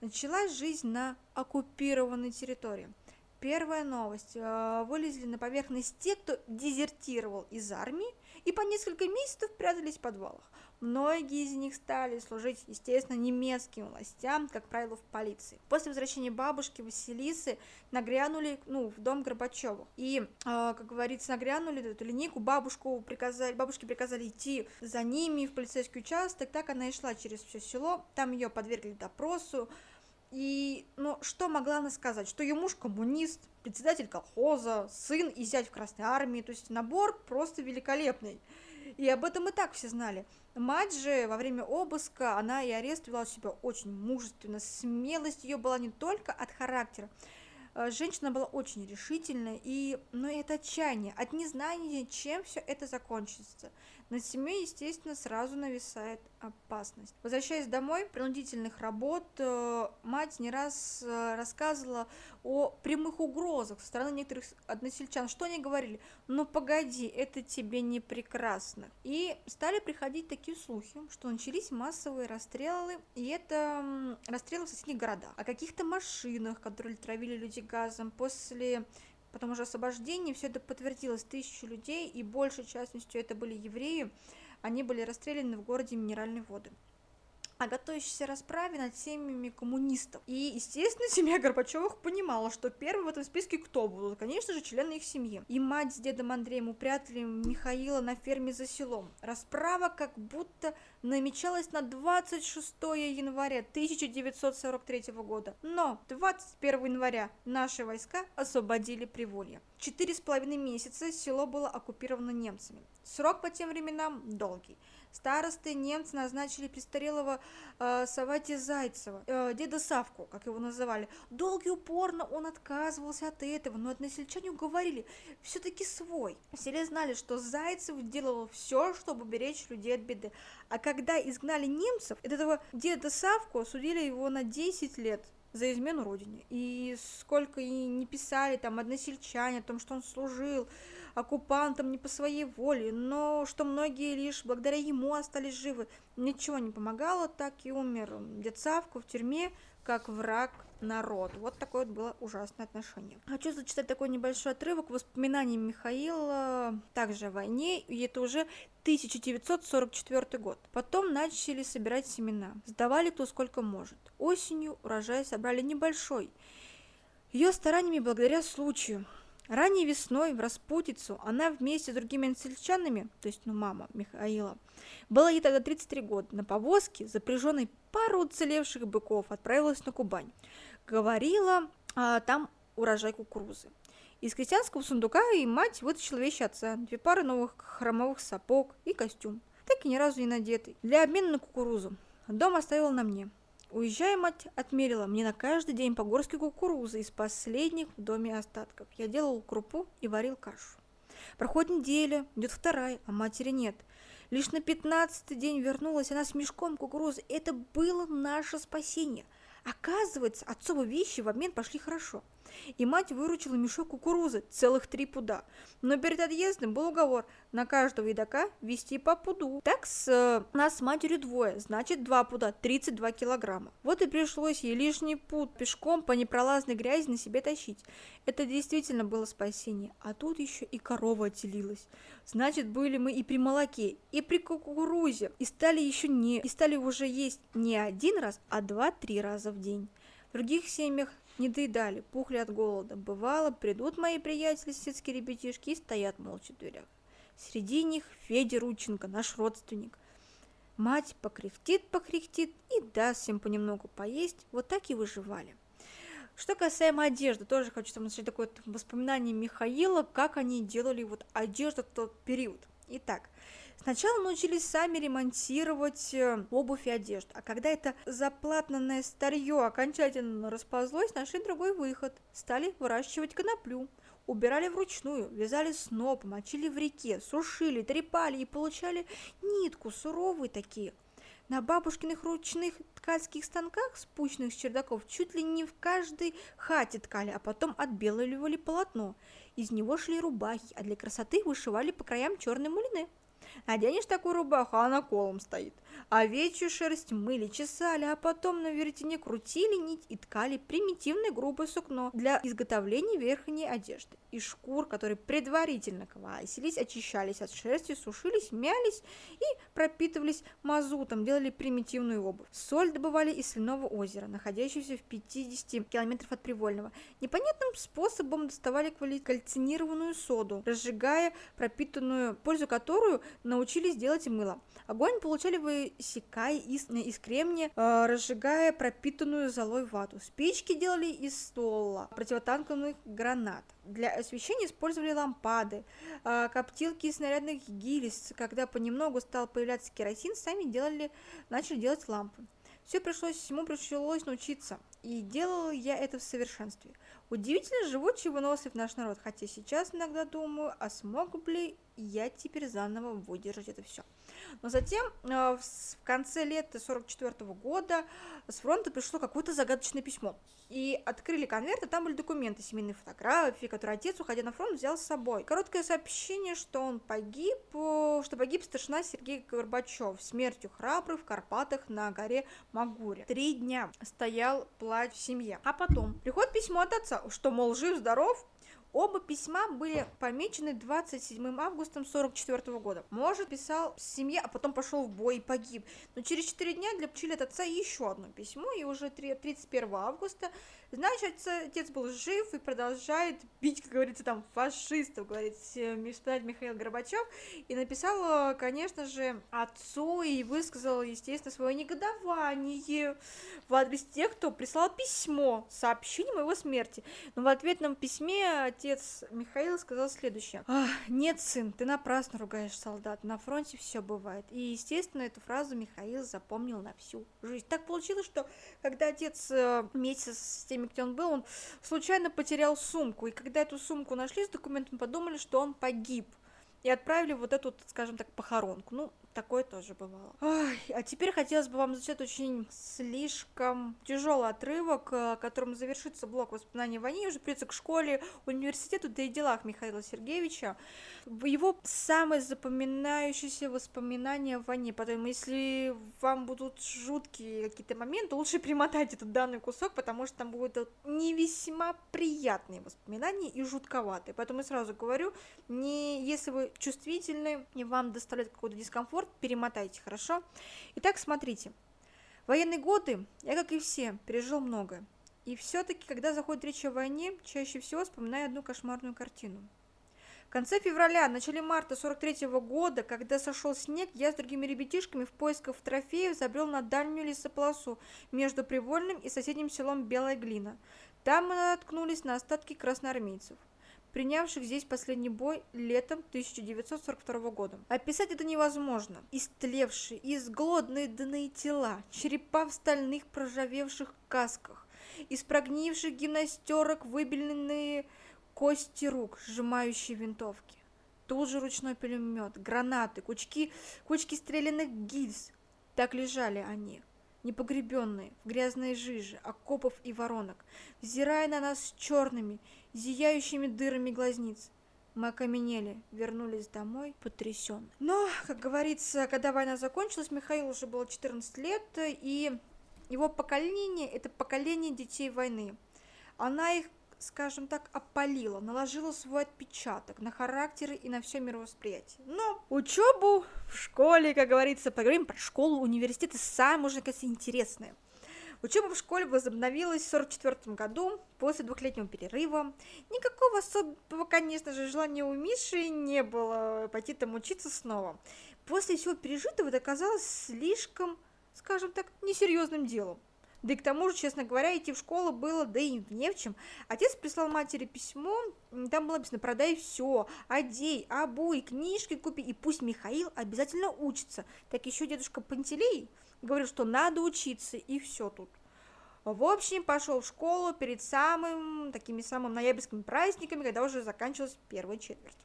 Началась жизнь на оккупированной территории. Первая новость. Э, вылезли на поверхность те, кто дезертировал из армии и по несколько месяцев прятались в подвалах. Многие из них стали служить, естественно, немецким властям, как правило, в полиции. После возвращения бабушки Василисы нагрянули ну, в дом Горбачевых. И, э, как говорится, нагрянули эту линейку, бабушку приказали, бабушке приказали идти за ними в полицейский участок. Так она и шла через все село. Там ее подвергли допросу. И, ну, что могла она сказать? Что ее муж коммунист, председатель колхоза, сын и зять в Красной Армии, то есть набор просто великолепный. И об этом и так все знали. Мать же во время обыска, она и арест вела себя очень мужественно, смелость ее была не только от характера, Э, женщина была очень решительная, и, но ну, это отчаяние от незнания, чем все это закончится. Над семьей, естественно, сразу нависает опасность. Возвращаясь домой, принудительных работ, э, мать не раз э, рассказывала о прямых угрозах со стороны некоторых односельчан. Что они говорили? Ну погоди, это тебе не прекрасно. И стали приходить такие слухи, что начались массовые расстрелы, и это расстрелы в соседних городах. О каких-то машинах, которые травили людей газом. После потом уже освобождения все это подтвердилось. Тысячи людей, и большей частью это были евреи, они были расстреляны в городе Минеральной воды о готовящейся расправе над семьями коммунистов. И, естественно, семья Горбачевых понимала, что первым в этом списке кто будут? Конечно же, члены их семьи. И мать с дедом Андреем упрятали Михаила на ферме за селом. Расправа как будто намечалась на 26 января 1943 года. Но 21 января наши войска освободили Приволье. Четыре с половиной месяца село было оккупировано немцами. Срок по тем временам долгий. Старосты немцы назначили престарелого э, Савати Зайцева, э, деда Савку, как его называли. Долго и упорно он отказывался от этого, но односельчане уговорили, все-таки свой. В селе знали, что Зайцев делал все, чтобы беречь людей от беды. А когда изгнали немцев, этого деда Савку судили его на 10 лет за измену родине. И сколько и не писали там односельчане о том, что он служил, оккупантам не по своей воле, но что многие лишь благодаря ему остались живы. Ничего не помогало, так и умер дед Савку в тюрьме, как враг народ. Вот такое вот было ужасное отношение. Хочу зачитать такой небольшой отрывок воспоминаний Михаила также о войне, и это уже 1944 год. Потом начали собирать семена. Сдавали кто сколько может. Осенью урожай собрали небольшой. Ее стараниями благодаря случаю Ранней весной в распутицу она вместе с другими анцельчанами, то есть ну мама Михаила, было ей тогда 33 года, на повозке, запряженной пару уцелевших быков, отправилась на Кубань. Говорила а, там урожай кукурузы. Из крестьянского сундука и мать вытащила вещи отца, две пары новых хромовых сапог и костюм, так и ни разу не надетый, для обмена на кукурузу. Дом оставила на мне. Уезжая, мать отмерила мне на каждый день по горске кукурузы из последних в доме остатков. Я делал крупу и варил кашу. Проходит неделя, идет вторая, а матери нет. Лишь на пятнадцатый день вернулась она с мешком кукурузы. Это было наше спасение. Оказывается, отцовы вещи в обмен пошли хорошо и мать выручила мешок кукурузы, целых три пуда. Но перед отъездом был уговор на каждого едока вести по пуду. Так с э, нас с матерью двое, значит два пуда, 32 килограмма. Вот и пришлось ей лишний пуд пешком по непролазной грязи на себе тащить. Это действительно было спасение. А тут еще и корова отделилась. Значит, были мы и при молоке, и при кукурузе, и стали еще не, и стали уже есть не один раз, а два-три раза в день. В других семьях не доедали, пухли от голода. Бывало, придут мои приятели, соседские ребятишки, и стоят молча в дверях. Среди них Федя Рученко, наш родственник. Мать покряхтит, покряхтит и даст всем понемногу поесть. Вот так и выживали. Что касаемо одежды, тоже хочу там начать такое воспоминание Михаила, как они делали вот одежду в тот период. Итак, Сначала научились сами ремонтировать э, обувь и одежду, а когда это заплатанное старье окончательно расползлось, нашли другой выход. Стали выращивать коноплю. Убирали вручную, вязали сноп, мочили в реке, сушили, трепали и получали нитку, суровые такие. На бабушкиных ручных ткацких станках, спущенных с чердаков, чуть ли не в каждой хате ткали, а потом отбеливали полотно. Из него шли рубахи, а для красоты вышивали по краям черные мулины. Наденешь такую рубаху, а она колом стоит. Овечью шерсть мыли, чесали, а потом на веретене крутили нить и ткали примитивное грубое сукно для изготовления верхней одежды. Из шкур, которые предварительно квасились, очищались от шерсти, сушились, мялись и пропитывались мазутом, делали примитивную обувь. Соль добывали из соляного озера, находящегося в 50 километров от Привольного. Непонятным способом доставали кальцинированную соду, разжигая пропитанную, пользу которую научились делать мыло. Огонь получали высекая из, из кремния, э, разжигая пропитанную золой вату. Спички делали из стола, противотанковых гранат. Для освещения использовали лампады, э, коптилки из снарядных гильз. Когда понемногу стал появляться керосин, сами делали, начали делать лампы. Все пришлось, всему пришлось научиться, и делала я это в совершенстве. Удивительно живучий и вынослив наш народ, хотя сейчас иногда думаю, а смог бы я теперь заново выдержать это все. Но затем э, в конце лета 44 года с фронта пришло какое-то загадочное письмо. И открыли конверт, и там были документы, семейные фотографии, которые отец, уходя на фронт, взял с собой. Короткое сообщение, что он погиб, э, что погиб старшина Сергей Горбачев смертью храбрых в Карпатах на горе Магуре. Три дня стоял плач в семье. А потом приходит письмо от отца, что, мол, жив-здоров, Оба письма были помечены 27 августа 44 года. Может, писал семье, а потом пошел в бой и погиб. Но через 4 дня для получили от отца еще одно письмо, и уже 31 августа Значит, отец был жив и продолжает бить, как говорится, там, фашистов, говорит, вспоминать Михаил Горбачев, и написал, конечно же, отцу и высказал, естественно, свое негодование в адрес тех, кто прислал письмо с сообщением о его смерти. Но в ответном письме отец Михаил сказал следующее. «Нет, сын, ты напрасно ругаешь солдат, на фронте все бывает». И, естественно, эту фразу Михаил запомнил на всю жизнь. Так получилось, что когда отец э, вместе с теми время, где он был, он случайно потерял сумку. И когда эту сумку нашли с документами, подумали, что он погиб. И отправили вот эту, скажем так, похоронку. Ну, такое тоже бывало. Ой, а теперь хотелось бы вам зачитать очень слишком тяжелый отрывок, э, которым завершится блок воспоминаний о уже придется к школе, университету, да и делах Михаила Сергеевича. Его самое запоминающееся воспоминание о войне. Поэтому, если вам будут жуткие какие-то моменты, лучше примотать этот данный кусок, потому что там будут не весьма приятные воспоминания и жутковатые. Поэтому я сразу говорю, не если вы чувствительны и вам доставляет какой-то дискомфорт, комфорт, перемотайте, хорошо? Итак, смотрите. военные годы я, как и все, пережил многое. И все-таки, когда заходит речь о войне, чаще всего вспоминаю одну кошмарную картину. В конце февраля, начале марта 43 -го года, когда сошел снег, я с другими ребятишками в поисках трофеев забрел на дальнюю лесополосу между Привольным и соседним селом Белая Глина. Там мы наткнулись на остатки красноармейцев принявших здесь последний бой летом 1942 года. Описать это невозможно. Истлевшие, изглодные тела, черепа в стальных проржавевших касках, из прогнивших гимнастерок выбеленные кости рук, сжимающие винтовки. Тут же ручной пулемет, гранаты, кучки, кучки стрелянных гильз. Так лежали они, непогребенные, в грязной жиже, окопов и воронок, взирая на нас черными, зияющими дырами глазниц. Мы окаменели, вернулись домой потрясенные. Но, как говорится, когда война закончилась, Михаил уже было 14 лет, и его поколение – это поколение детей войны. Она их, скажем так, опалила, наложила свой отпечаток на характеры и на все мировосприятие. Но учебу в школе, как говорится, поговорим про школу, университеты, самое, можно сказать, интересное – Учеба в школе возобновилась в 1944 году после двухлетнего перерыва. Никакого особого, конечно же, желания у Миши не было пойти там учиться снова. После всего пережитого это оказалось слишком, скажем так, несерьезным делом. Да и к тому же, честно говоря, идти в школу было, да и не в чем. Отец прислал матери письмо, там было написано, продай все, одей, обуй, книжки купи, и пусть Михаил обязательно учится. Так еще дедушка Пантелей говорил, что надо учиться, и все тут. В общем, пошел в школу перед самым, такими самыми ноябрьскими праздниками, когда уже заканчивалась первая четверть.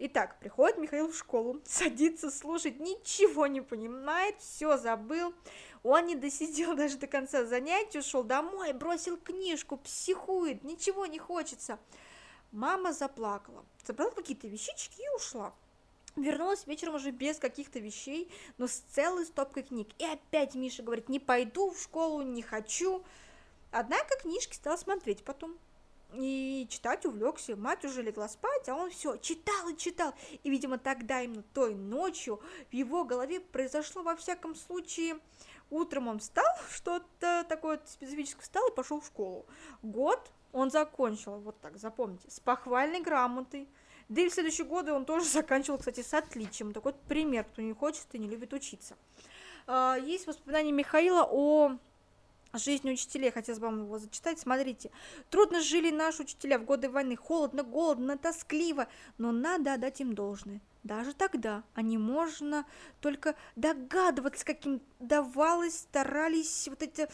Итак, приходит Михаил в школу, садится слушать, ничего не понимает, все забыл. Он не досидел даже до конца занятия, ушел домой, бросил книжку, психует, ничего не хочется. Мама заплакала, забрала какие-то вещички и ушла. Вернулась вечером уже без каких-то вещей, но с целой стопкой книг. И опять Миша говорит, не пойду в школу, не хочу. Однако книжки стал смотреть потом. И читать увлекся. Мать уже легла спать, а он все читал и читал. И, видимо, тогда именно той ночью в его голове произошло во всяком случае... Утром он встал, что-то такое специфическое встал и пошел в школу. Год он закончил, вот так, запомните, с похвальной грамотой. Да и в следующие годы он тоже заканчивал, кстати, с отличием. Такой вот пример, кто не хочет и не любит учиться. А, есть воспоминания Михаила о жизни учителей, хотелось бы вам его зачитать. Смотрите, трудно жили наши учителя в годы войны, холодно, голодно, тоскливо, но надо отдать им должное. Даже тогда они можно только догадываться, каким давалось, старались вот эти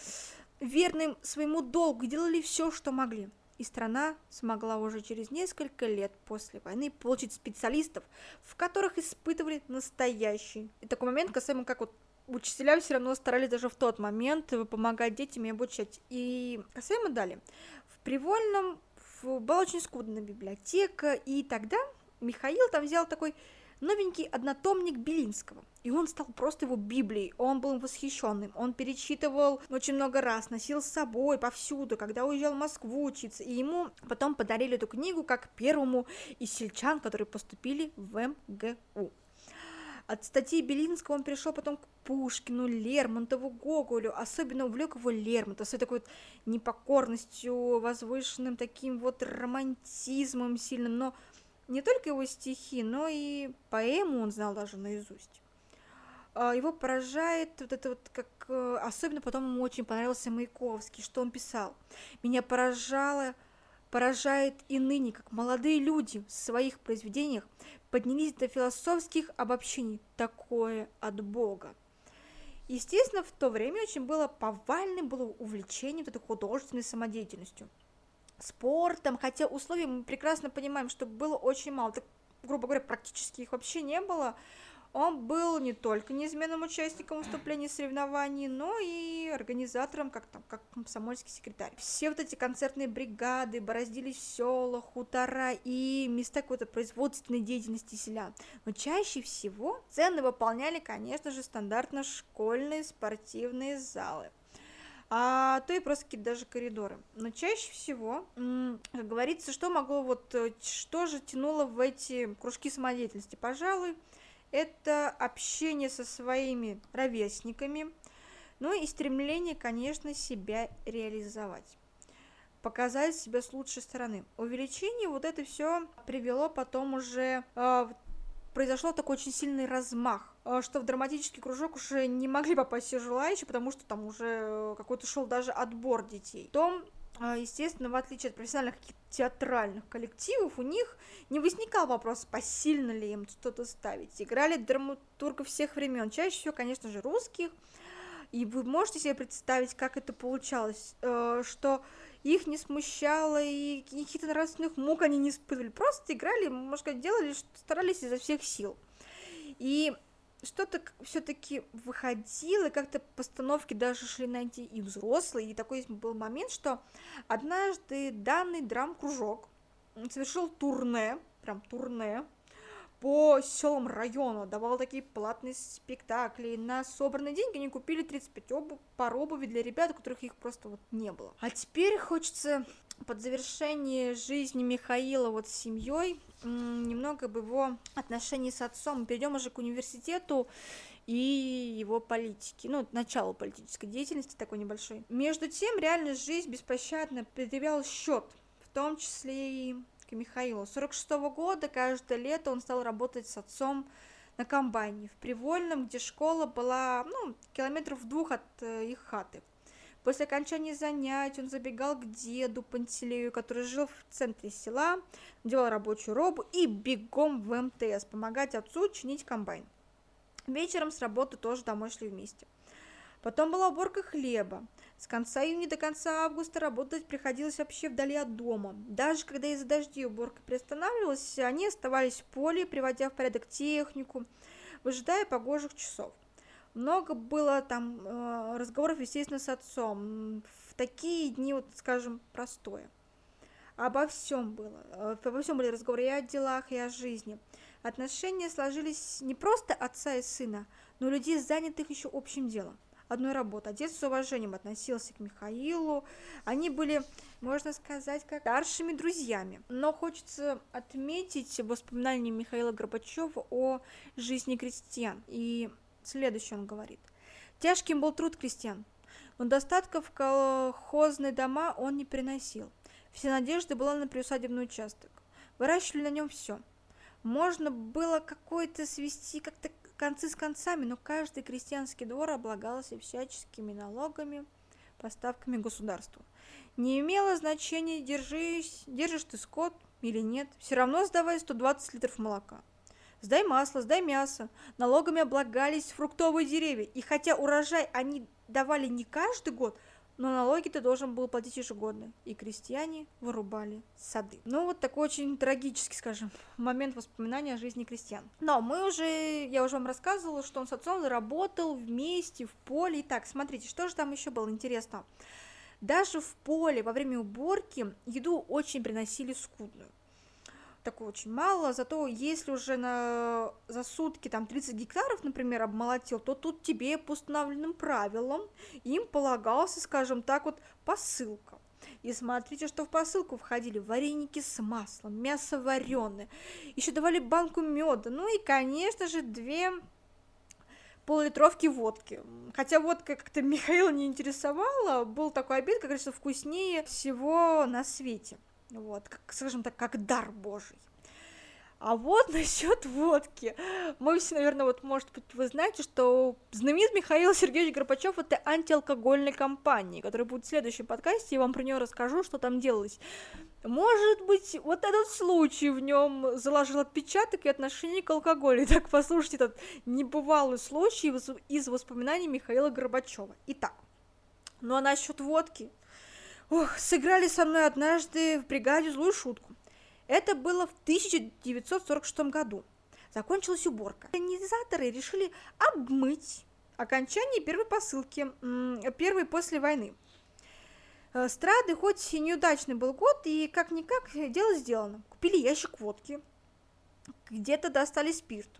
верным своему долгу, делали все, что могли и страна смогла уже через несколько лет после войны получить специалистов, в которых испытывали настоящий. И такой момент касаемо как вот учителя все равно старались даже в тот момент помогать детям и обучать. И касаемо далее. В Привольном была очень скудная библиотека, и тогда Михаил там взял такой новенький однотомник Белинского. И он стал просто его Библией, он был восхищенным, он перечитывал очень много раз, носил с собой повсюду, когда уезжал в Москву учиться, и ему потом подарили эту книгу как первому из сельчан, которые поступили в МГУ. От статьи Белинского он перешел потом к Пушкину, Лермонтову, Гоголю. Особенно увлек его Лермонтов с такой вот непокорностью, возвышенным таким вот романтизмом сильным. Но не только его стихи, но и поэму он знал даже наизусть. А, его поражает вот это вот, как э, особенно потом ему очень понравился Маяковский, что он писал. Меня поражало, поражает и ныне, как молодые люди в своих произведениях поднялись до философских обобщений. Такое от Бога. Естественно, в то время очень было повальным было увлечение вот этой художественной самодеятельностью спортом, хотя условий мы прекрасно понимаем, что было очень мало, так, грубо говоря, практически их вообще не было. Он был не только неизменным участником выступлений соревнований, но и организатором, как там, как комсомольский секретарь. Все вот эти концертные бригады бороздились в селах, хутора и места какой-то производственной деятельности селян. Но чаще всего цены выполняли, конечно же, стандартно школьные спортивные залы а то и просто какие-то даже коридоры. Но чаще всего, как говорится, что могло вот, э, что же тянуло в эти кружки самодеятельности? Пожалуй, это общение со своими ровесниками, ну и стремление, конечно, себя реализовать показать себя с лучшей стороны. Увеличение вот это все привело потом уже э, произошел такой очень сильный размах, э, что в драматический кружок уже не могли попасть все желающие, потому что там уже э, какой-то шел даже отбор детей. Том естественно, в отличие от профессиональных театральных коллективов, у них не возникал вопрос, посильно ли им что-то ставить. Играли драматургов всех времен, чаще всего, конечно же, русских. И вы можете себе представить, как это получалось, что их не смущало, и каких-то нравственных мук они не испытывали. Просто играли, можно сказать, делали, старались изо всех сил. И что-то все-таки выходило, как-то постановки даже шли найти и взрослые, и такой был момент, что однажды данный драм-кружок совершил турне, прям турне, по селам района, давал такие платные спектакли. На собранные деньги они купили 35 обу пар обуви для ребят, у которых их просто вот не было. А теперь хочется под завершение жизни Михаила вот с семьей немного об его отношении с отцом. Перейдем уже к университету и его политики, ну, начало политической деятельности такой небольшой. Между тем, реальная жизнь беспощадно предъявляла счет, в том числе и к Михаилу. С 46 -го года каждое лето он стал работать с отцом на комбайне в Привольном, где школа была, ну, километров двух от э, их хаты. После окончания занятий он забегал к деду Пантелею, который жил в центре села, делал рабочую робу и бегом в МТС помогать отцу чинить комбайн. Вечером с работы тоже домой шли вместе. Потом была уборка хлеба. С конца июня до конца августа работать приходилось вообще вдали от дома. Даже когда из-за дождей уборка приостанавливалась, они оставались в поле, приводя в порядок технику, выжидая погожих часов. Много было там э, разговоров, естественно, с отцом. В такие дни, вот, скажем, простое. Обо всем было. Э, обо всем были разговоры и о делах, и о жизни. Отношения сложились не просто отца и сына, но людей, занятых еще общим делом одной работы. Отец с уважением относился к Михаилу. Они были, можно сказать, как старшими друзьями. Но хочется отметить воспоминания Михаила Горбачева о жизни крестьян. И следующее он говорит. Тяжким был труд крестьян, но достатков колхозные дома он не приносил. Вся надежда была на приусадебный участок. Выращивали на нем все. Можно было какой-то свести как-то концы с концами, но каждый крестьянский двор облагался всяческими налогами, поставками государству. Не имело значения, держись, держишь ты скот или нет, все равно сдавай 120 литров молока. Сдай масло, сдай мясо. Налогами облагались фруктовые деревья, и хотя урожай они давали не каждый год – но налоги ты должен был платить ежегодно, и крестьяне вырубали сады. Ну, вот такой очень трагический, скажем, момент воспоминания о жизни крестьян. Но мы уже, я уже вам рассказывала, что он с отцом работал вместе в поле. Итак, смотрите, что же там еще было интересно. Даже в поле во время уборки еду очень приносили скудную такое очень мало, зато если уже на, за сутки там 30 гектаров, например, обмолотил, то тут тебе по установленным правилам им полагался, скажем так, вот посылка. И смотрите, что в посылку входили вареники с маслом, мясо вареное, еще давали банку меда, ну и, конечно же, две пол-литровки водки. Хотя водка как-то Михаила не интересовала, был такой обед, как говорится, вкуснее всего на свете вот, как, скажем так, как дар Божий. А вот насчет водки. Мы все, наверное, вот, может быть, вы знаете, что знаменит Михаил Сергеевич Горбачев это антиалкогольной компании, которая будет в следующем подкасте, я вам про нее расскажу, что там делалось. Может быть, вот этот случай в нем заложил отпечаток и отношение к алкоголю. Так, послушайте этот небывалый случай из воспоминаний Михаила Горбачева. Итак, ну а насчет водки, Ох, сыграли со мной однажды в бригаде злую шутку. Это было в 1946 году. Закончилась уборка. Организаторы решили обмыть окончание первой посылки, первой после войны. Э, Страды, хоть и неудачный был год, и как-никак дело сделано. Купили ящик водки, где-то достали спирт.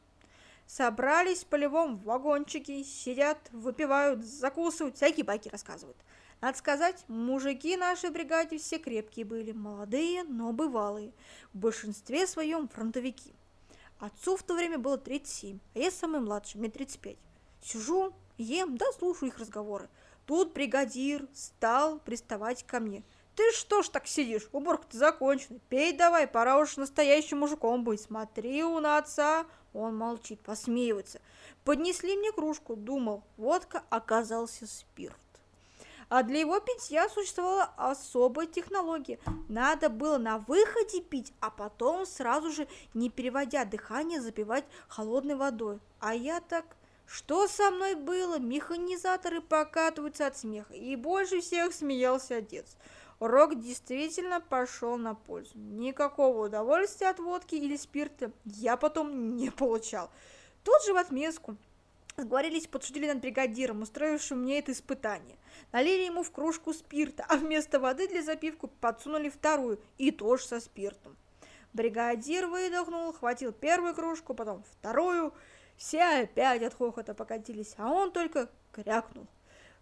Собрались в полевом вагончике, сидят, выпивают, закусывают, всякие байки рассказывают. Надо сказать, мужики нашей бригаде все крепкие были, молодые, но бывалые, в большинстве своем фронтовики. Отцу в то время было 37, а я самый младший, мне 35. Сижу, ем, да слушаю их разговоры. Тут бригадир стал приставать ко мне. Ты что ж так сидишь? Уборка-то закончена. Пей давай, пора уж настоящим мужиком быть. Смотри у на отца. Он молчит, посмеивается. Поднесли мне кружку, думал, водка оказался спирт а для его питья существовала особая технология. Надо было на выходе пить, а потом сразу же, не переводя дыхание, запивать холодной водой. А я так... Что со мной было? Механизаторы покатываются от смеха. И больше всех смеялся отец. Урок действительно пошел на пользу. Никакого удовольствия от водки или спирта я потом не получал. Тут же в отместку Сговорились, подшутили над бригадиром, устроившим мне это испытание. Налили ему в кружку спирта, а вместо воды для запивки подсунули вторую, и тоже со спиртом. Бригадир выдохнул, хватил первую кружку, потом вторую. Все опять от хохота покатились, а он только крякнул.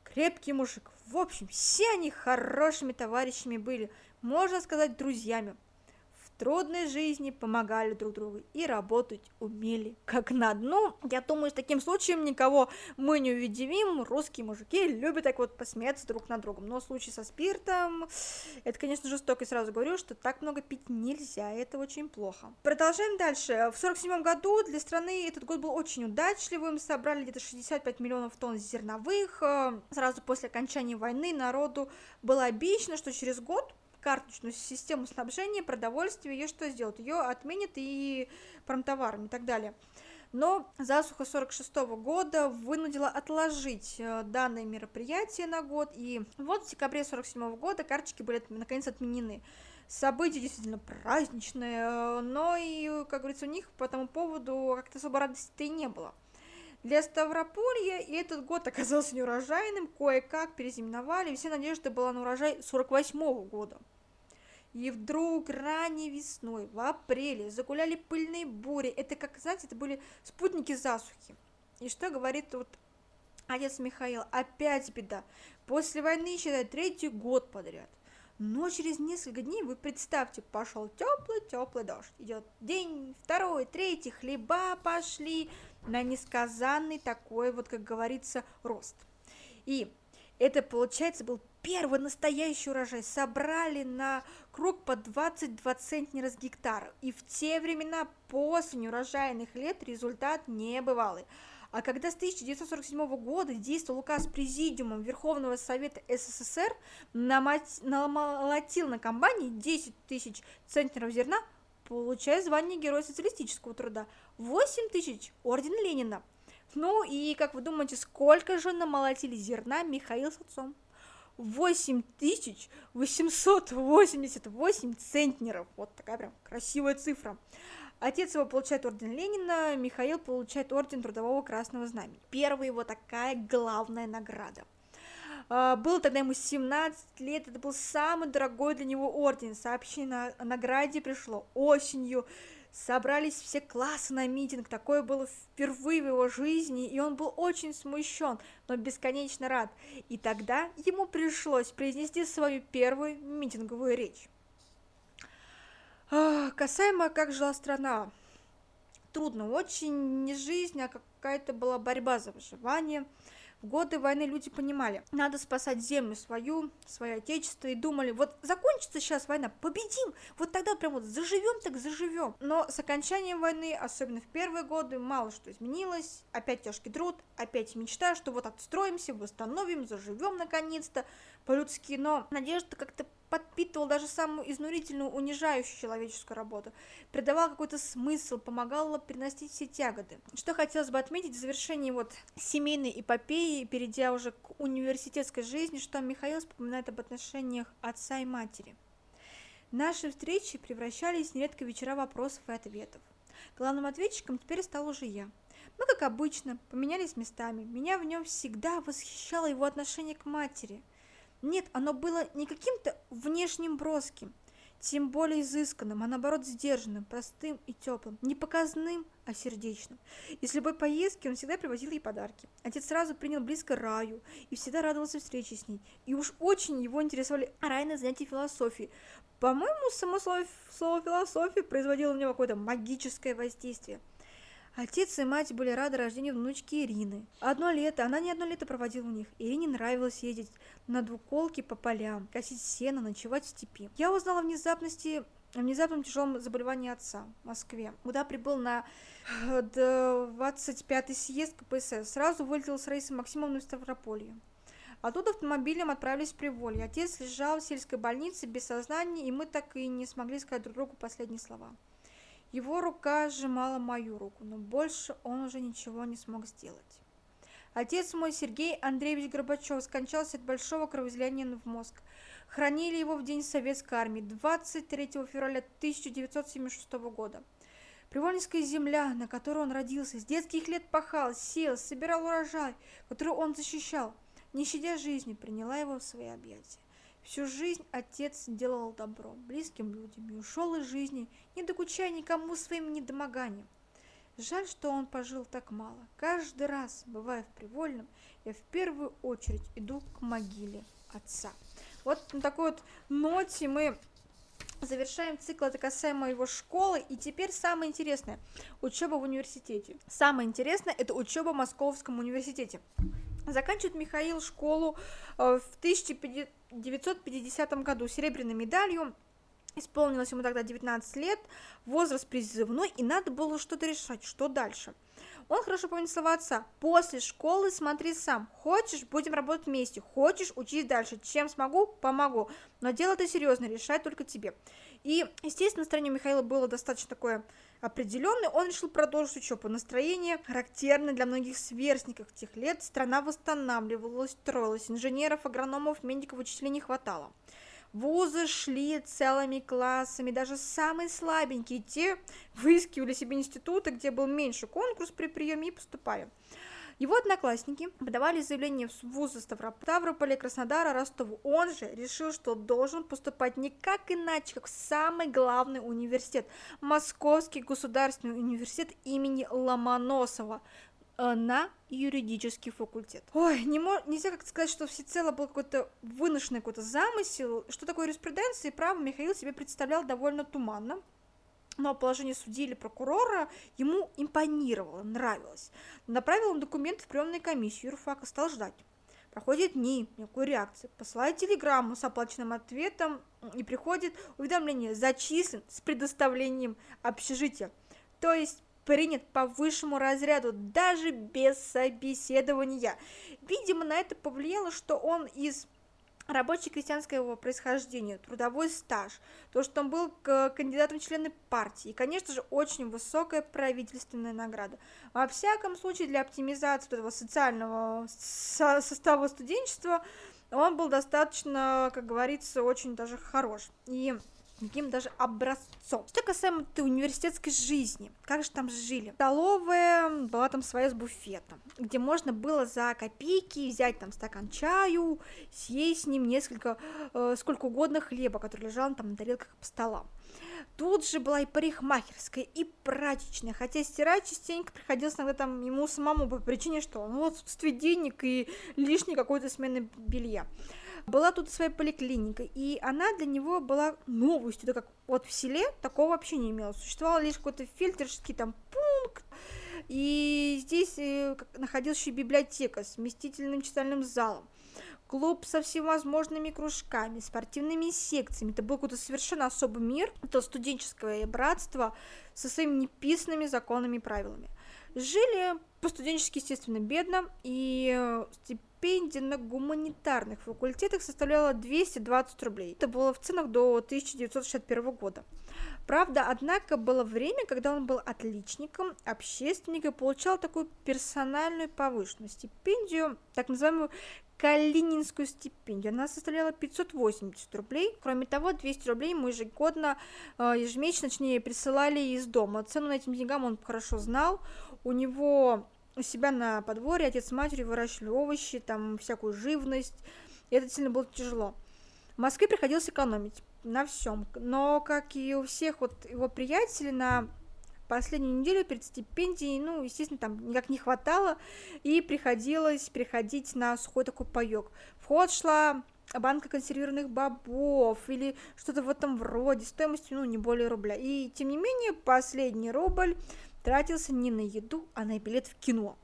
Крепкий мужик. В общем, все они хорошими товарищами были, можно сказать, друзьями. Трудной жизни помогали друг другу и работать умели как на дну. Я думаю, с таким случаем никого мы не увидим. Русские мужики любят так вот посмеяться друг над другом. Но в случае со спиртом, это, конечно, жестоко. И сразу говорю, что так много пить нельзя, это очень плохо. Продолжаем дальше. В 47 году для страны этот год был очень удачливым. Собрали где-то 65 миллионов тонн зерновых. Сразу после окончания войны народу было обещано, что через год карточную систему снабжения продовольствия, ее что сделают? Ее отменят и промтоварами и так далее. Но засуха 46 года вынудила отложить э, данное мероприятие на год, и вот в декабре 47 года карточки были наконец отменены. Событие действительно праздничное, но и, как говорится, у них по этому поводу как-то особо радости-то и не было. Для Ставрополья и этот год оказался неурожайным, кое-как перезименовали, и все надежды была на урожай 48 -го года. И вдруг ранней весной, в апреле, загуляли пыльные бури. Это, как, знаете, это были спутники засухи. И что говорит вот отец Михаил? Опять беда. После войны, считай, третий год подряд. Но через несколько дней, вы представьте, пошел теплый-теплый дождь. Идет день, второй, третий, хлеба пошли на несказанный такой, вот, как говорится, рост. И это, получается, был первый настоящий урожай. Собрали на круг по 22 центнера с гектара. И в те времена, после неурожайных лет, результат не бывалый. А когда с 1947 года действовал указ Президиумом Верховного Совета СССР, намолотил на комбайне 10 тысяч центнеров зерна, получая звание Героя социалистического труда, 8 тысяч – Орден Ленина. Ну и, как вы думаете, сколько же намолотили зерна Михаил с отцом? 8888 центнеров. Вот такая прям красивая цифра. Отец его получает орден Ленина, Михаил получает орден Трудового Красного Знамени. Первая его такая главная награда. А, было тогда ему 17 лет, это был самый дорогой для него орден. Сообщение о награде пришло осенью. Собрались все классы на митинг, такое было впервые в его жизни, и он был очень смущен, но бесконечно рад. И тогда ему пришлось произнести свою первую митинговую речь. Касаемо, как жила страна, трудно очень, не жизнь, а какая-то была борьба за выживание. В годы войны люди понимали, надо спасать землю свою, свое отечество, и думали, вот закончится сейчас война, победим, вот тогда прям вот заживем, так заживем. Но с окончанием войны, особенно в первые годы, мало что изменилось, опять тяжкий труд, опять мечта, что вот отстроимся, восстановим, заживем наконец-то по-людски, но надежда как-то подпитывал даже самую изнурительную, унижающую человеческую работу, придавал какой-то смысл, помогал приносить все тяготы. Что хотелось бы отметить в завершении вот семейной эпопеи, перейдя уже к университетской жизни, что Михаил вспоминает об отношениях отца и матери. Наши встречи превращались нередко в вечера вопросов и ответов. Главным ответчиком теперь стал уже я. Мы, как обычно, поменялись местами. Меня в нем всегда восхищало его отношение к матери – нет, оно было не каким-то внешним броским, тем более изысканным, а наоборот сдержанным, простым и теплым, не показным, а сердечным. И с любой поездки он всегда привозил ей подарки. Отец сразу принял близко Раю и всегда радовался встрече с ней. И уж очень его интересовали райные занятия философии. По-моему, само слово, слово философия производило на него какое-то магическое воздействие – Отец и мать были рады рождению внучки Ирины. Одно лето, она не одно лето проводила у них. Ирине нравилось ездить на двуколке по полям, косить сено, ночевать в степи. Я узнала внезапности о внезапном тяжелом заболевании отца в Москве, куда прибыл на 25-й съезд КПСС. Сразу вылетел с Раисой Максимовной в Ставрополье. Оттуда автомобилем отправились в Приволье. Отец лежал в сельской больнице без сознания, и мы так и не смогли сказать друг другу последние слова. Его рука сжимала мою руку, но больше он уже ничего не смог сделать. Отец мой, Сергей Андреевич Горбачев, скончался от большого кровоизлияния в мозг. Хранили его в день Советской армии, 23 февраля 1976 года. Привольническая земля, на которой он родился, с детских лет пахал, сел, собирал урожай, который он защищал, не щадя жизни, приняла его в свои объятия. Всю жизнь отец делал добро близким людям и ушел из жизни, не докучая никому своим недомоганием. Жаль, что он пожил так мало. Каждый раз, бывая в Привольном, я в первую очередь иду к могиле отца. Вот на такой вот ноте мы завершаем цикл, это касаемо его школы, и теперь самое интересное, учеба в университете. Самое интересное, это учеба в Московском университете. Заканчивает Михаил школу э, в 1950 году серебряной медалью, исполнилось ему тогда 19 лет, возраст призывной, и надо было что-то решать, что дальше – он хорошо помнит слова отца. После школы смотри сам. Хочешь, будем работать вместе. Хочешь, учись дальше. Чем смогу, помогу. Но дело-то серьезно, решать только тебе. И, естественно, настроение Михаила было достаточно такое определенное, он решил продолжить учебу. Настроение характерное для многих сверстников тех лет. Страна восстанавливалась, строилась. Инженеров, агрономов, медиков, учителей не хватало. Вузы шли целыми классами, даже самые слабенькие, те выискивали себе институты, где был меньше конкурс при приеме и поступали. Его одноклассники подавали заявление в вузы Ставрополя, Краснодара, Ростову. Он же решил, что должен поступать никак иначе, как в самый главный университет – Московский государственный университет имени Ломоносова – Э, на юридический факультет. Ой, не мо- нельзя как-то сказать, что всецело был какой-то выношенный какой-то замысел. Что такое юриспруденция и право Михаил себе представлял довольно туманно. Но положение судьи или прокурора ему импонировало, нравилось. Направил он документы в приемную комиссию юрфака, стал ждать. Проходит дни, никакой реакции. Посылает телеграмму с оплаченным ответом и приходит уведомление «Зачислен с предоставлением общежития». То есть принят по высшему разряду, даже без собеседования. Видимо, на это повлияло, что он из рабочий крестьянского происхождения, трудовой стаж, то, что он был кандидатом в члены партии, и, конечно же, очень высокая правительственная награда. Во всяком случае, для оптимизации этого социального состава студенчества он был достаточно, как говорится, очень даже хорош. И таким даже образцом. Что касаемо этой университетской жизни, как же там жили? Столовая была там своя с буфетом, где можно было за копейки взять там стакан чаю, съесть с ним несколько, э, сколько угодно хлеба, который лежал там на тарелках по столам. Тут же была и парикмахерская, и прачечная, хотя стирать частенько приходилось иногда там ему самому по причине, что ну, отсутствие денег и лишней какой-то смены белья. Была тут своя поликлиника, и она для него была новостью, так как вот в селе такого вообще не имелось. Существовал лишь какой-то фильтрский там пункт, и здесь э, находилась библиотека с вместительным читальным залом клуб со всевозможными кружками, спортивными секциями. Это был какой-то совершенно особый мир. Это студенческое братство со своими неписанными законами и правилами. Жили по-студенчески, естественно, бедно, и э, стипендия на гуманитарных факультетах составляла 220 рублей. Это было в ценах до 1961 года. Правда, однако, было время, когда он был отличником, общественником, получал такую персональную повышенную стипендию, так называемую Калининскую стипендию. Она составляла 580 рублей. Кроме того, 200 рублей ему ежегодно, э, ежемесячно, точнее, присылали из дома. Цену на этим деньгам он хорошо знал. У него у себя на подворье отец с матерью выращивали овощи, там всякую живность, и это сильно было тяжело. В Москве приходилось экономить на всем, но, как и у всех вот его приятелей, на последнюю неделю перед стипендией, ну, естественно, там никак не хватало, и приходилось приходить на сухой такой паёк. В ход шла банка консервированных бобов или что-то в этом роде, стоимостью, ну, не более рубля. И, тем не менее, последний рубль тратился не на еду, а на билет в кино.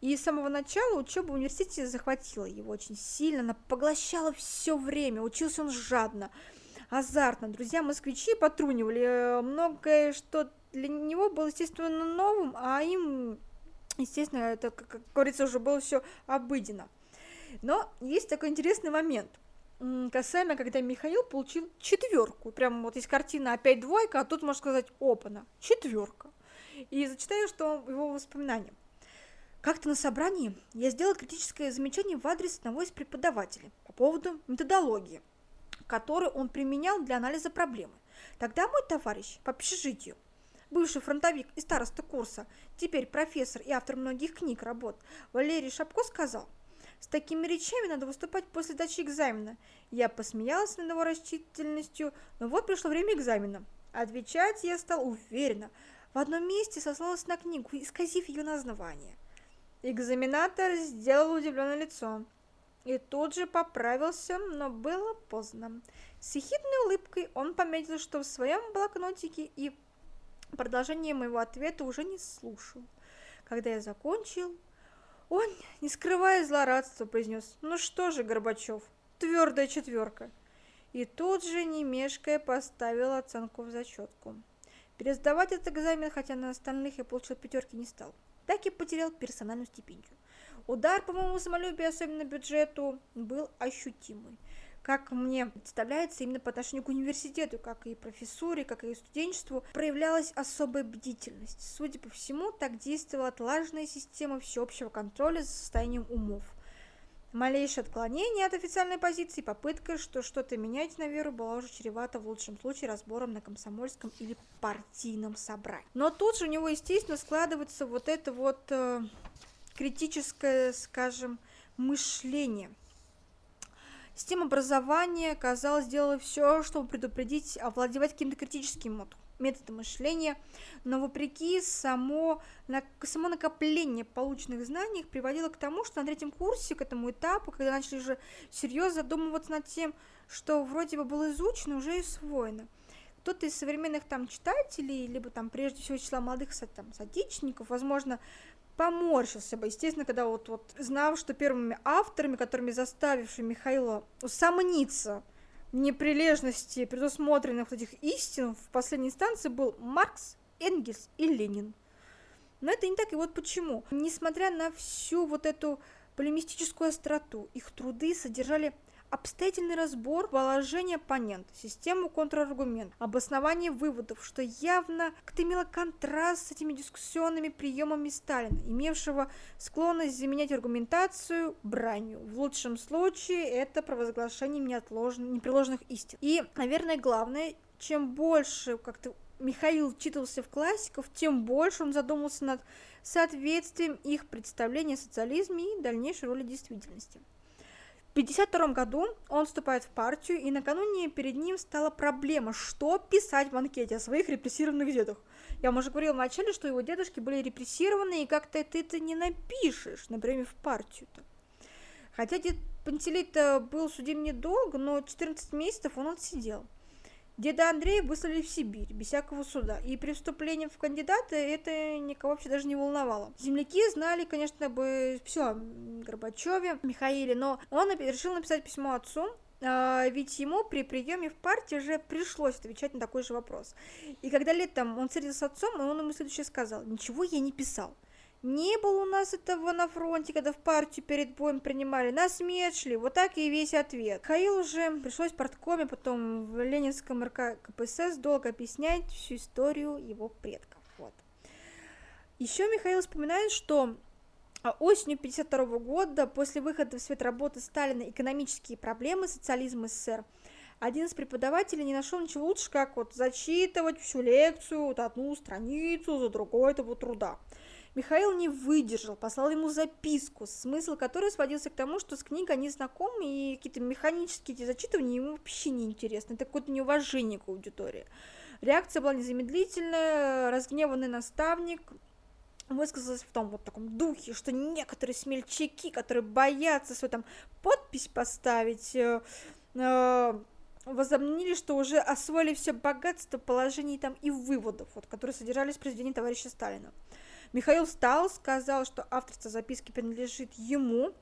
И с самого начала учеба в университете захватила его очень сильно, она поглощала все время, учился он жадно, азартно. Друзья-москвичи потрунивали, э, многое, что для него было, естественно, новым, а им, естественно, это, как говорится, уже было все обыденно. Но есть такой интересный момент – касаемо, когда Михаил получил четверку. Прям вот есть картина опять двойка, а тут можно сказать опана, четверка. И зачитаю, что его воспоминания. Как-то на собрании я сделала критическое замечание в адрес одного из преподавателей по поводу методологии, которую он применял для анализа проблемы. Тогда мой товарищ по общежитию, бывший фронтовик и староста курса, теперь профессор и автор многих книг, работ, Валерий Шапко сказал, с такими речами надо выступать после дачи экзамена. Я посмеялась над его рачительностью, но вот пришло время экзамена. Отвечать я стал уверенно, в одном месте сослалась на книгу, исказив ее название. Экзаменатор сделал удивленное лицо. и тут же поправился, но было поздно. С ехидной улыбкой он пометил, что в своем блокнотике и продолжение моего ответа уже не слушал. Когда я закончил, он, не скрывая злорадства, произнес «Ну что же, Горбачев, твердая четверка». И тут же, не мешкая, поставил оценку в зачетку. Пересдавать этот экзамен, хотя на остальных я получил пятерки, не стал. Так и потерял персональную стипендию. Удар по моему самолюбию, особенно бюджету, был ощутимый. Как мне представляется, именно по отношению к университету, как и профессуре, как и студенчеству, проявлялась особая бдительность. Судя по всему, так действовала отлаженная система всеобщего контроля за состоянием умов. Малейшее отклонение от официальной позиции, попытка что что-то менять на веру была уже чревата в лучшем случае разбором на комсомольском или партийном собрании. Но тут же у него, естественно, складывается вот это вот э, критическое, скажем, мышление. Система образования, казалось, сделала все, чтобы предупредить, овладевать каким-то критическим методом мышления, но вопреки само, само накопление полученных знаний приводило к тому, что на третьем курсе, к этому этапу, когда начали уже серьезно задумываться над тем, что вроде бы было изучено, уже и усвоено. Кто-то из современных там читателей, либо там прежде всего числа молодых там, соотечественников, возможно, поморщился бы, естественно, когда вот, вот знал, что первыми авторами, которыми заставившими Михаила усомниться неприлежности предусмотренных вот этих истин в последней инстанции был Маркс, Энгельс и Ленин. Но это не так, и вот почему. Несмотря на всю вот эту полемистическую остроту, их труды содержали обстоятельный разбор положения оппонента, систему контраргументов, обоснование выводов, что явно как-то имело контраст с этими дискуссионными приемами Сталина, имевшего склонность заменять аргументацию бранью. В лучшем случае это провозглашение непреложных истин. И, наверное, главное, чем больше как-то Михаил читался в классиков, тем больше он задумался над соответствием их представления о социализме и дальнейшей роли действительности. 1952 году он вступает в партию, и накануне перед ним стала проблема, что писать в анкете о своих репрессированных дедах. Я уже говорила в начале, что его дедушки были репрессированы, и как-то ты это не напишешь, например, в партию-то. Хотя дед Пантелей был судим недолго, но 14 месяцев он отсидел. Деда Андрея выслали в Сибирь, без всякого суда, и при вступлении в кандидаты это никого вообще даже не волновало. Земляки знали, конечно, бы все о Горбачеве, Михаиле, но он решил написать письмо отцу, а, ведь ему при приеме в партии уже пришлось отвечать на такой же вопрос. И когда летом он встретился с отцом, он ему следующее сказал, ничего я не писал. Не было у нас этого на фронте, когда в партию перед боем принимали. Нас мечли. Вот так и весь ответ. Хаил уже пришлось в парткоме, потом в Ленинском РК КПСС долго объяснять всю историю его предков. Вот. Еще Михаил вспоминает, что осенью 1952 года, после выхода в свет работы Сталина «Экономические проблемы социализма СССР», один из преподавателей не нашел ничего лучше, как вот зачитывать всю лекцию, вот одну страницу за другой этого труда. Михаил не выдержал, послал ему записку, смысл которой сводился к тому, что с книгой они знакомы, и какие-то механические эти зачитывания ему вообще не интересны. Это какое-то неуважение к аудитории. Реакция была незамедлительная, разгневанный наставник высказался в том вот таком духе, что некоторые смельчаки, которые боятся свою там подпись поставить, э, э, возомнили, что уже освоили все богатство положений там и выводов, вот, которые содержались в произведении товарища Сталина. Михаил встал, сказал, что авторство записки принадлежит ему,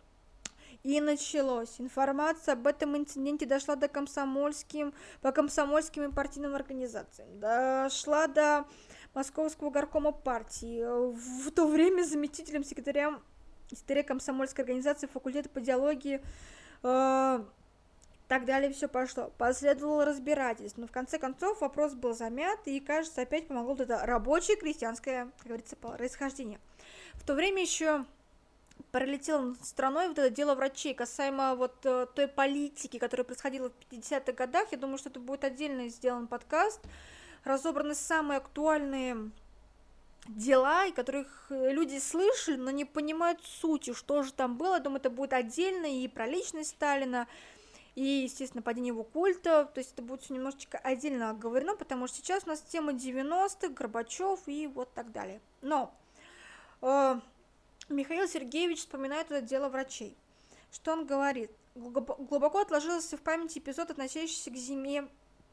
и началось. Информация об этом инциденте дошла до комсомольским, по комсомольским и партийным организациям. Дошла до Московского горкома партии. В то время заместителем секретаря, секретаря комсомольской организации факультета по диалогии э, так далее все пошло. Последовало разбирательство, но в конце концов вопрос был замят, и, кажется, опять помогло вот это рабочее крестьянское, как говорится, происхождение. В то время еще пролетело над страной вот это дело врачей касаемо вот э, той политики, которая происходила в 50-х годах. Я думаю, что это будет отдельно сделан подкаст. Разобраны самые актуальные дела, и которых люди слышали, но не понимают сути, что же там было. Я думаю, это будет отдельно и про личность Сталина, и, естественно, падение его культа, то есть это будет все немножечко отдельно оговорено, потому что сейчас у нас тема 90-х, Горбачев и вот так далее. Но э, Михаил Сергеевич вспоминает это дело врачей. что он говорит. Глубоко отложился в памяти эпизод, относящийся к зиме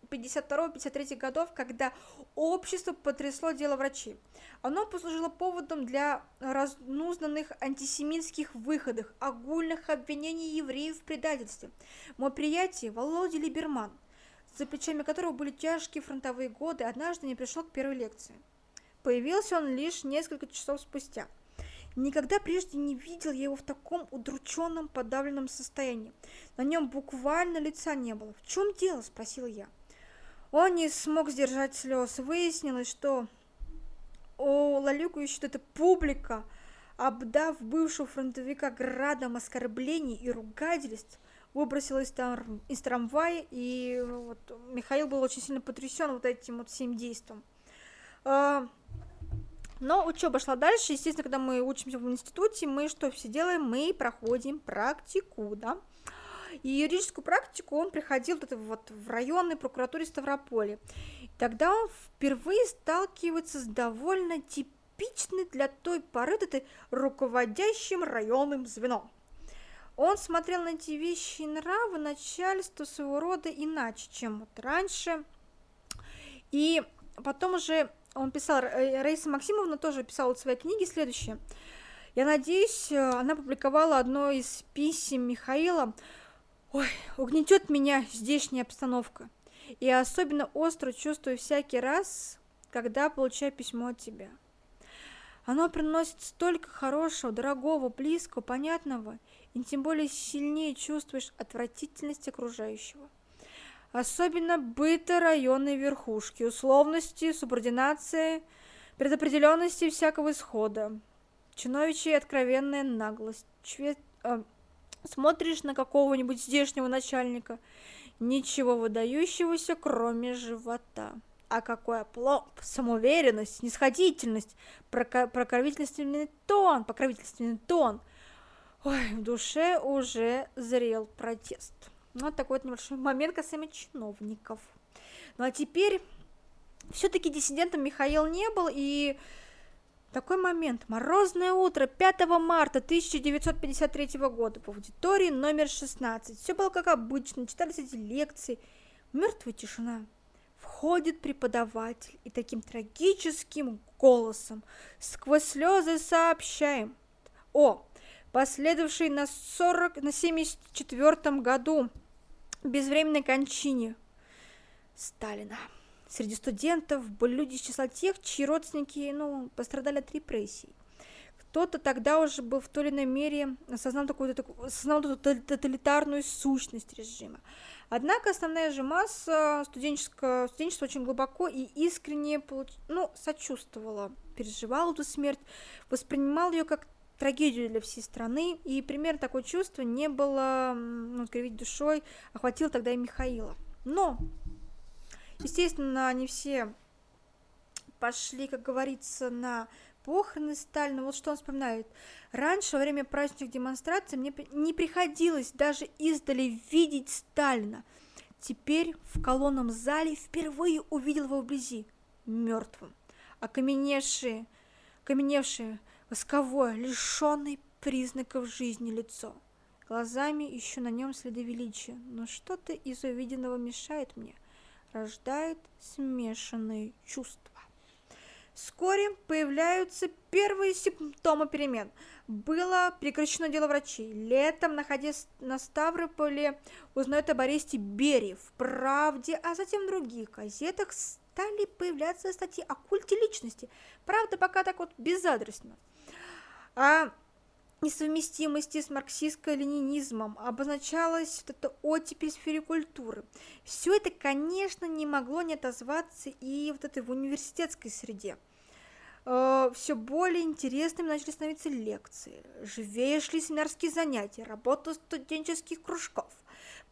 52-53 годов, когда общество потрясло дело врачей. Оно послужило поводом для разнузданных антисемитских выходов, огульных обвинений евреев в предательстве. Мой приятель Володя Либерман, за плечами которого были тяжкие фронтовые годы, однажды не пришел к первой лекции. Появился он лишь несколько часов спустя. Никогда прежде не видел я его в таком удрученном, подавленном состоянии. На нем буквально лица не было. «В чем дело?» – спросил я. Он не смог сдержать слез. Выяснилось, что у лалюкающей эта публика, обдав бывшего фронтовика градом оскорблений и ругательств, выбросилась там из трамвая, и вот Михаил был очень сильно потрясен вот этим вот всем действием. А, но учеба шла дальше, естественно, когда мы учимся в институте, мы что все делаем? Мы проходим практику, да? И юридическую практику он приходил вот, вот в районной прокуратуре Ставрополя. Тогда он впервые сталкивается с довольно типичной для той поры этой руководящим районным звеном. Он смотрел на эти вещи и нравы начальства своего рода иначе, чем вот раньше. И потом уже он писал, э, Раиса Максимовна тоже писала в своей книге следующее. Я надеюсь, э, она публиковала одно из писем Михаила, Ой, угнетет меня здешняя обстановка. И особенно остро чувствую всякий раз, когда получаю письмо от тебя. Оно приносит столько хорошего, дорогого, близкого, понятного, и тем более сильнее чувствуешь отвратительность окружающего. Особенно быта районной верхушки, условности, субординации, предопределенности всякого исхода, чиновичья откровенная наглость, чве... э, Смотришь на какого-нибудь здешнего начальника, ничего выдающегося, кроме живота. А какой опломб, самоуверенность, снисходительность, покровительственный тон, покровительственный тон. Ой, в душе уже зрел протест. Вот такой вот небольшой момент касаемо чиновников. Ну а теперь все-таки диссидентом Михаил не был, и такой момент. Морозное утро 5 марта 1953 года в аудитории номер 16. Все было как обычно, читались эти лекции. Мертвая тишина. Входит преподаватель и таким трагическим голосом сквозь слезы сообщаем. О, последовавшей на 40, на 74 году безвременной кончине Сталина. Среди студентов были люди из числа тех, чьи родственники ну, пострадали от репрессий. Кто-то тогда уже был в той или иной мере осознал, такую, осознал эту тоталитарную сущность режима. Однако основная же масса студенческого, студенчества очень глубоко и искренне ну, сочувствовала, переживала эту смерть, воспринимал ее как трагедию для всей страны, и примерно такое чувство не было, ну, кривить душой, охватило тогда и Михаила. Но Естественно, они все пошли, как говорится, на похороны Сталина. Вот что он вспоминает. Раньше, во время праздничных демонстраций, мне не приходилось даже издали видеть Сталина. Теперь в колонном зале впервые увидел его вблизи, мертвым, окаменевшее, окаменевшее, восковое, лишенное признаков жизни лицо. Глазами еще на нем следы величия, но что-то из увиденного мешает мне – рождает смешанные чувства. Вскоре появляются первые симптомы перемен. Было прекращено дело врачей. Летом, находясь на Ставрополе, узнает об аресте Берии в «Правде», а затем в других газетах стали появляться статьи о культе личности. Правда, пока так вот безадресно. А несовместимости с марксистско-ленинизмом обозначалась вот эта оттепель сфере культуры. Все это, конечно, не могло не отозваться и вот этой в университетской среде. Э, Все более интересными начали становиться лекции, живее шли семинарские занятия, работа студенческих кружков.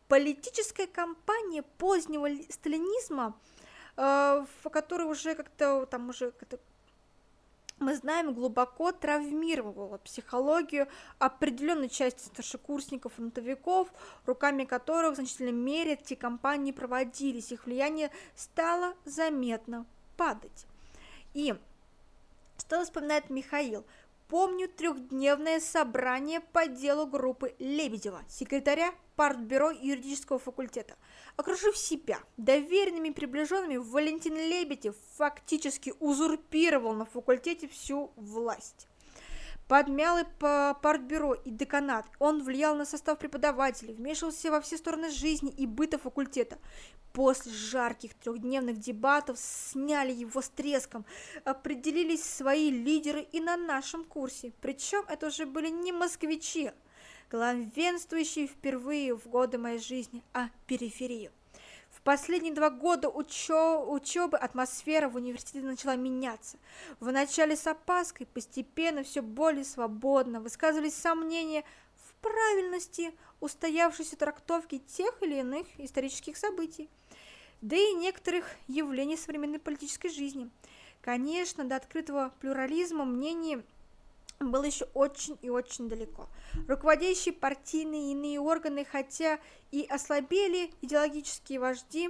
Политическая кампания позднего сталинизма, э, в которой уже как-то там уже как-то мы знаем, глубоко травмировала психологию определенной части старшекурсников, фронтовиков, руками которых в значительной мере эти кампании проводились, их влияние стало заметно падать. И что вспоминает Михаил? Помню трехдневное собрание по делу группы Лебедева, секретаря партбюро юридического факультета. Окружив себя доверенными приближенными, Валентин Лебедев фактически узурпировал на факультете всю власть подмял и по партбюро и деканат. Он влиял на состав преподавателей, вмешивался во все стороны жизни и быта факультета. После жарких трехдневных дебатов сняли его с треском, определились свои лидеры и на нашем курсе. Причем это уже были не москвичи, главенствующие впервые в годы моей жизни, а периферию последние два года учё учебы атмосфера в университете начала меняться. Вначале с опаской, постепенно все более свободно высказывались сомнения в правильности устоявшейся трактовки тех или иных исторических событий, да и некоторых явлений современной политической жизни. Конечно, до открытого плюрализма мнений было еще очень и очень далеко. Руководящие партийные и иные органы, хотя и ослабели идеологические вожди,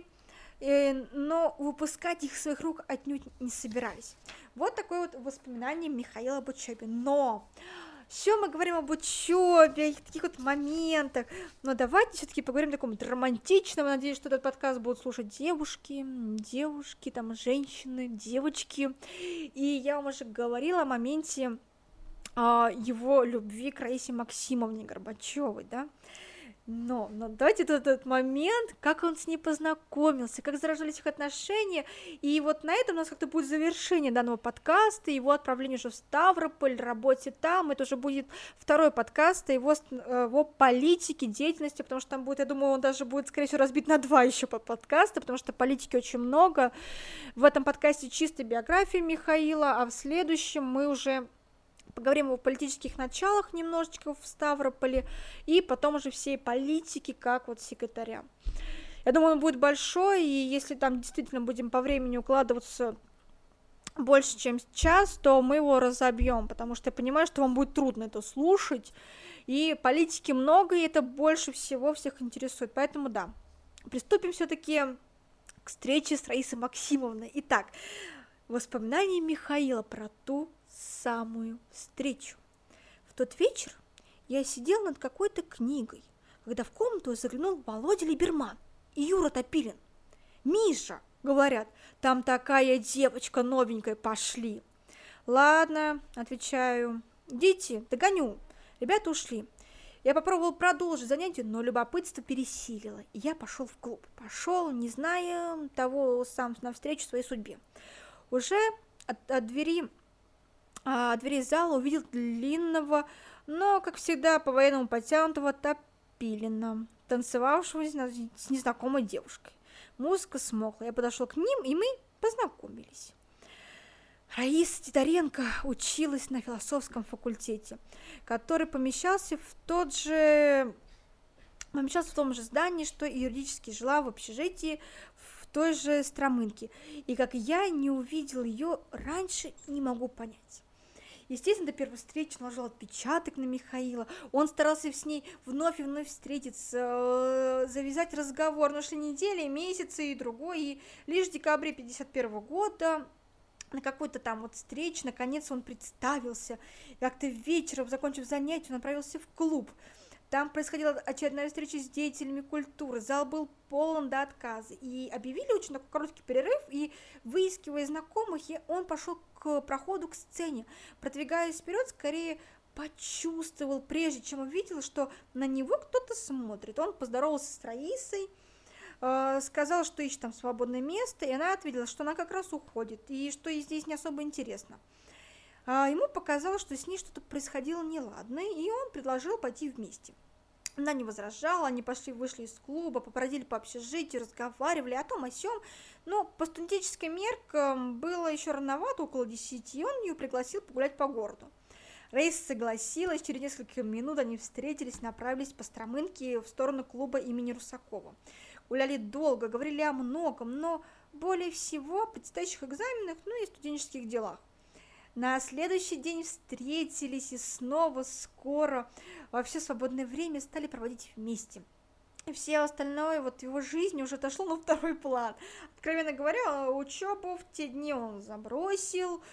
э, но выпускать их из своих рук отнюдь не собирались. Вот такое вот воспоминание Михаила об учебе. Но все мы говорим об учебе, о таких вот моментах. Но давайте все-таки поговорим о таком романтичном. Надеюсь, что этот подкаст будут слушать девушки, девушки, там, женщины, девочки. И я вам уже говорила о моменте его любви к Раисе Максимовне Горбачевой, да. Но, но давайте этот, момент, как он с ней познакомился, как заражались их отношения, и вот на этом у нас как-то будет завершение данного подкаста, его отправление уже в Ставрополь, работе там, это уже будет второй подкаст его, его политике, деятельности, потому что там будет, я думаю, он даже будет, скорее всего, разбит на два еще подкаста, потому что политики очень много, в этом подкасте чисто биография Михаила, а в следующем мы уже поговорим о политических началах немножечко в Ставрополе, и потом уже всей политики, как вот секретаря. Я думаю, он будет большой, и если там действительно будем по времени укладываться больше, чем час, то мы его разобьем, потому что я понимаю, что вам будет трудно это слушать, и политики много, и это больше всего всех интересует, поэтому да, приступим все-таки к встрече с Раисой Максимовной. Итак, воспоминания Михаила про ту самую встречу. В тот вечер я сидел над какой-то книгой, когда в комнату заглянул Володя Либерман и Юра Топилин. «Миша!» — говорят, «там такая девочка новенькая, пошли!» «Ладно», — отвечаю, «идите, догоню». Ребята ушли. Я попробовал продолжить занятие, но любопытство пересилило, и я пошел в клуб. Пошел, не зная того сам навстречу своей судьбе. Уже от, от двери а, двери зала увидел длинного, но, как всегда, по-военному подтянутого Топилина, танцевавшего с незнакомой девушкой. Музыка смолкла, я подошел к ним, и мы познакомились. Раиса Титаренко училась на философском факультете, который помещался в тот же помещался в том же здании, что и юридически жила в общежитии в той же Стромынке. И как я не увидел ее раньше, не могу понять. Естественно, до первой встречи наложил отпечаток на Михаила. Он старался с ней вновь и вновь встретиться, э, завязать разговор. Но шли недели, месяцы и другой. И лишь в декабре 51 года на какой-то там вот встрече, наконец он представился. Как-то вечером, закончив занятие, он направился в клуб. Там происходила очередная встреча с деятелями культуры. Зал был полон до отказа. И объявили очень такой короткий перерыв. И выискивая знакомых, он пошел к проходу к сцене. Продвигаясь вперед, скорее почувствовал, прежде чем увидел, что на него кто-то смотрит. Он поздоровался с Раисой, э, сказал, что ищет там свободное место, и она ответила, что она как раз уходит, и что ей здесь не особо интересно. А ему показалось, что с ней что-то происходило неладное, и он предложил пойти вместе. Она не возражала, они пошли, вышли из клуба, попродили по общежитию, разговаривали о том, о сём, но по студенческим меркам было еще рановато, около десяти, и он ее пригласил погулять по городу. Рейс согласилась, через несколько минут они встретились, направились по Стромынке в сторону клуба имени Русакова. Гуляли долго, говорили о многом, но более всего о предстоящих экзаменах, ну и студенческих делах. На следующий день встретились и снова скоро во все свободное время стали проводить вместе. И все остальное, вот его жизнь уже отошло на второй план. Откровенно говоря, учебу в те дни он забросил,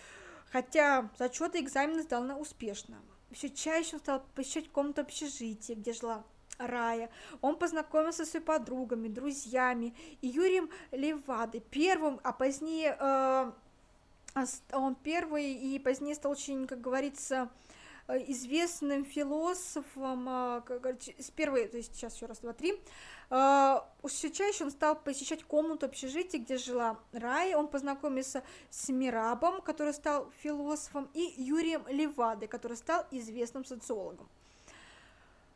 хотя зачеты и экзамены сдал на успешно. Все чаще он стал посещать комнату общежития, где жила Рая. Он познакомился с своими подругами, друзьями и Юрием Левадой, первым, а позднее э, он первый и позднее стал очень, как говорится, Э, известным философом, э, с первой, то есть сейчас еще раз, два, три, э, все чаще он стал посещать комнату общежития, где жила Рай, он познакомился с Мирабом, который стал философом, и Юрием Левадой, который стал известным социологом.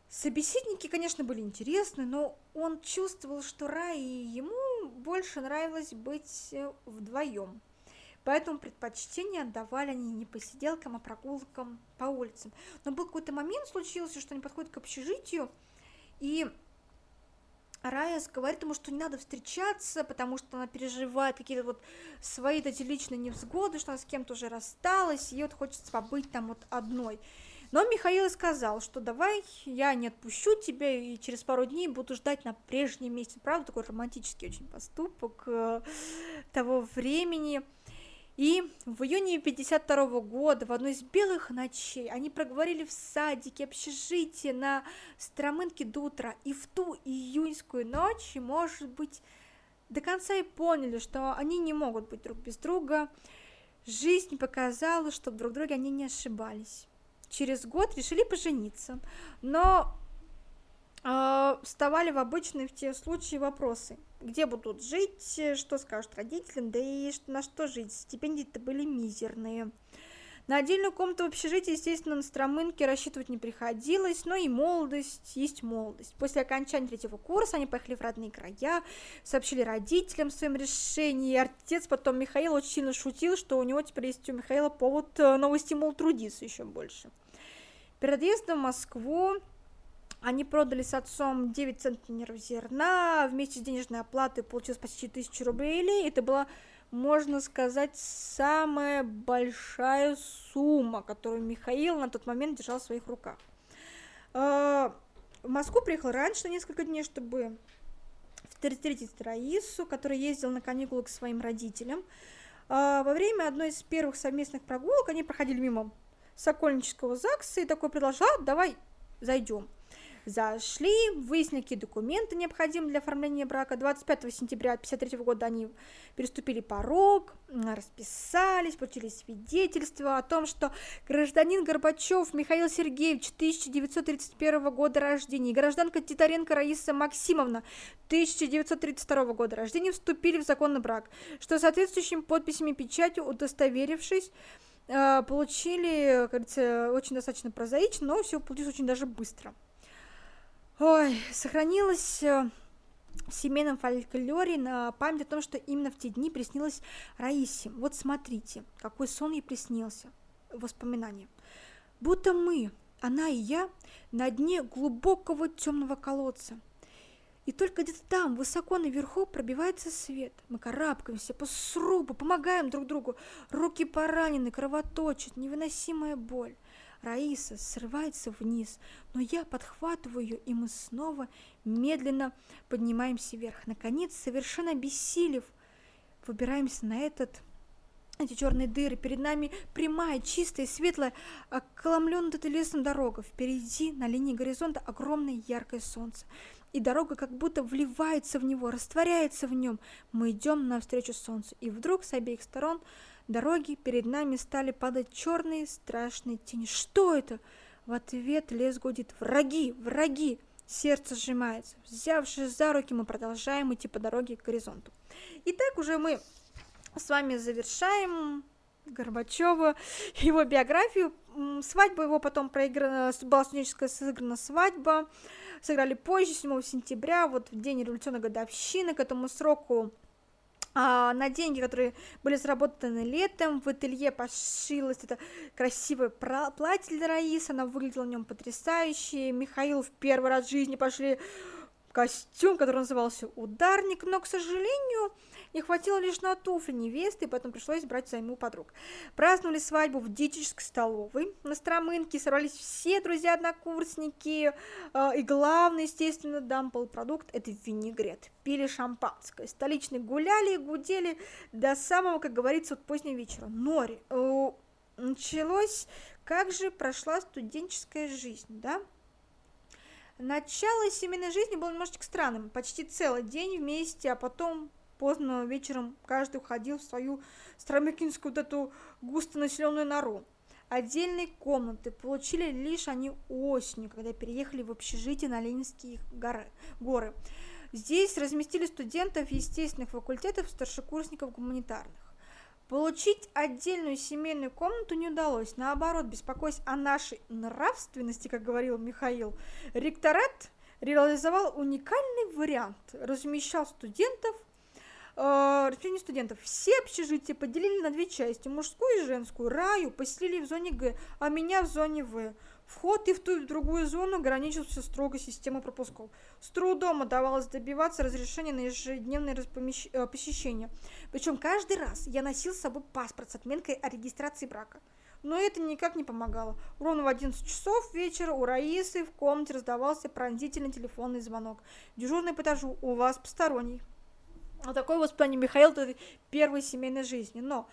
Собеседники, конечно, были интересны, но он чувствовал, что Рай ему больше нравилось быть вдвоем поэтому предпочтение отдавали они не посиделкам, а прогулкам по улицам. Но был какой-то момент, случился, что они подходят к общежитию, и Рая говорит ему, что не надо встречаться, потому что она переживает какие-то вот свои эти личные невзгоды, что она с кем-то уже рассталась, и вот хочется побыть там вот одной. Но Михаил сказал, что давай я не отпущу тебя и через пару дней буду ждать на прежнем месте. Правда, такой романтический очень поступок э, того времени. И в июне 52 года, в одну из белых ночей, они проговорили в садике, общежитии на Стромынке до утра. И в ту июньскую ночь, может быть, до конца и поняли, что они не могут быть друг без друга. Жизнь показала, что друг друга они не ошибались. Через год решили пожениться, но э, вставали в обычные в те случаи вопросы – где будут жить, что скажут родителям, да и на что жить. Стипендии-то были мизерные. На отдельную комнату в общежитии, естественно, на Стромынке рассчитывать не приходилось, но и молодость есть молодость. После окончания третьего курса они поехали в родные края, сообщили родителям о своем решении, отец потом Михаил очень сильно шутил, что у него теперь есть у Михаила повод, э, новый стимул трудиться еще больше. Перед отъездом в Москву они продали с отцом 9 центнеров зерна, вместе с денежной оплатой получилось почти 1000 рублей. Это была, можно сказать, самая большая сумма, которую Михаил на тот момент держал в своих руках. А, в Москву приехал раньше на несколько дней, чтобы встретить Раису, которая ездила на каникулы к своим родителям. А, во время одной из первых совместных прогулок они проходили мимо Сокольнического ЗАГСа и такой предложил, а, давай зайдем. Зашли, выяснили, какие документы необходимы для оформления брака. 25 сентября 1953 года они переступили порог, расписались, получили свидетельство о том, что гражданин Горбачев Михаил Сергеевич 1931 года рождения и гражданка Титаренко Раиса Максимовна 1932 года рождения вступили в законный брак, что соответствующими подписями и печатью, удостоверившись, э, получили, говорится, очень достаточно прозаично, но все получилось очень даже быстро. Ой, сохранилось э, в семейном фольклоре на память о том, что именно в те дни приснилось Раисе. Вот смотрите, какой сон ей приснился. Воспоминания. Будто мы, она и я, на дне глубокого темного колодца. И только где-то там, высоко наверху, пробивается свет. Мы карабкаемся по срубу, помогаем друг другу. Руки поранены, кровоточат, невыносимая боль. Раиса срывается вниз, но я подхватываю ее, и мы снова медленно поднимаемся вверх. Наконец, совершенно обессилев, выбираемся на этот эти черные дыры, перед нами прямая, чистая, светлая, околомленная лесом дорога. Впереди, на линии горизонта, огромное яркое солнце. И дорога как будто вливается в него, растворяется в нем. Мы идем навстречу солнцу. И вдруг с обеих сторон дороги перед нами стали падать черные страшные тени. Что это? В ответ лес гудит. Враги! Враги! Сердце сжимается. Взявшись за руки, мы продолжаем идти по дороге к горизонту. Итак, уже мы с вами завершаем Горбачева, его биографию. Свадьба его потом проиграна, была студенческая сыграна свадьба. Сыграли позже, 7 сентября, вот в день революционной годовщины, к этому сроку а, на деньги, которые были заработаны летом, в ателье пошилось это красивое платье для Раисы, она выглядела в нем потрясающе. Михаил в первый раз в жизни пошли костюм, который назывался «Ударник», но, к сожалению, не хватило лишь на туфли невесты, поэтому пришлось брать взаймы у подруг. Праздновали свадьбу в диетической столовой. На Стромынке собрались все друзья-однокурсники, э, и главный, естественно, дам полупродукт – это винегрет. Пили шампанское, столичные гуляли и гудели до самого, как говорится, вот позднего вечера. Нори, э, началось, как же прошла студенческая жизнь, да? Начало семейной жизни было немножечко странным. Почти целый день вместе, а потом поздно вечером каждый уходил в свою стромекинскую вот эту густонаселенную нору. Отдельные комнаты получили лишь они осенью, когда переехали в общежитие на Ленинские горы. горы. Здесь разместили студентов естественных факультетов, старшекурсников гуманитарных. Получить отдельную семейную комнату не удалось. Наоборот, беспокоясь о нашей нравственности, как говорил Михаил, ректорат реализовал уникальный вариант. Размещал студентов, э, не студентов, все общежития поделили на две части, мужскую и женскую. Раю поселили в зоне Г, а меня в зоне В. Вход и в ту и в другую зону ограничивался строго системой пропусков. С трудом удавалось добиваться разрешения на ежедневное э, посещение. Причем каждый раз я носил с собой паспорт с отметкой о регистрации брака. Но это никак не помогало. Ровно в 11 часов вечера у Раисы в комнате раздавался пронзительный телефонный звонок. Дежурный по этажу, у вас посторонний. Вот такое воспитание Михаила первой семейной жизни. Но а,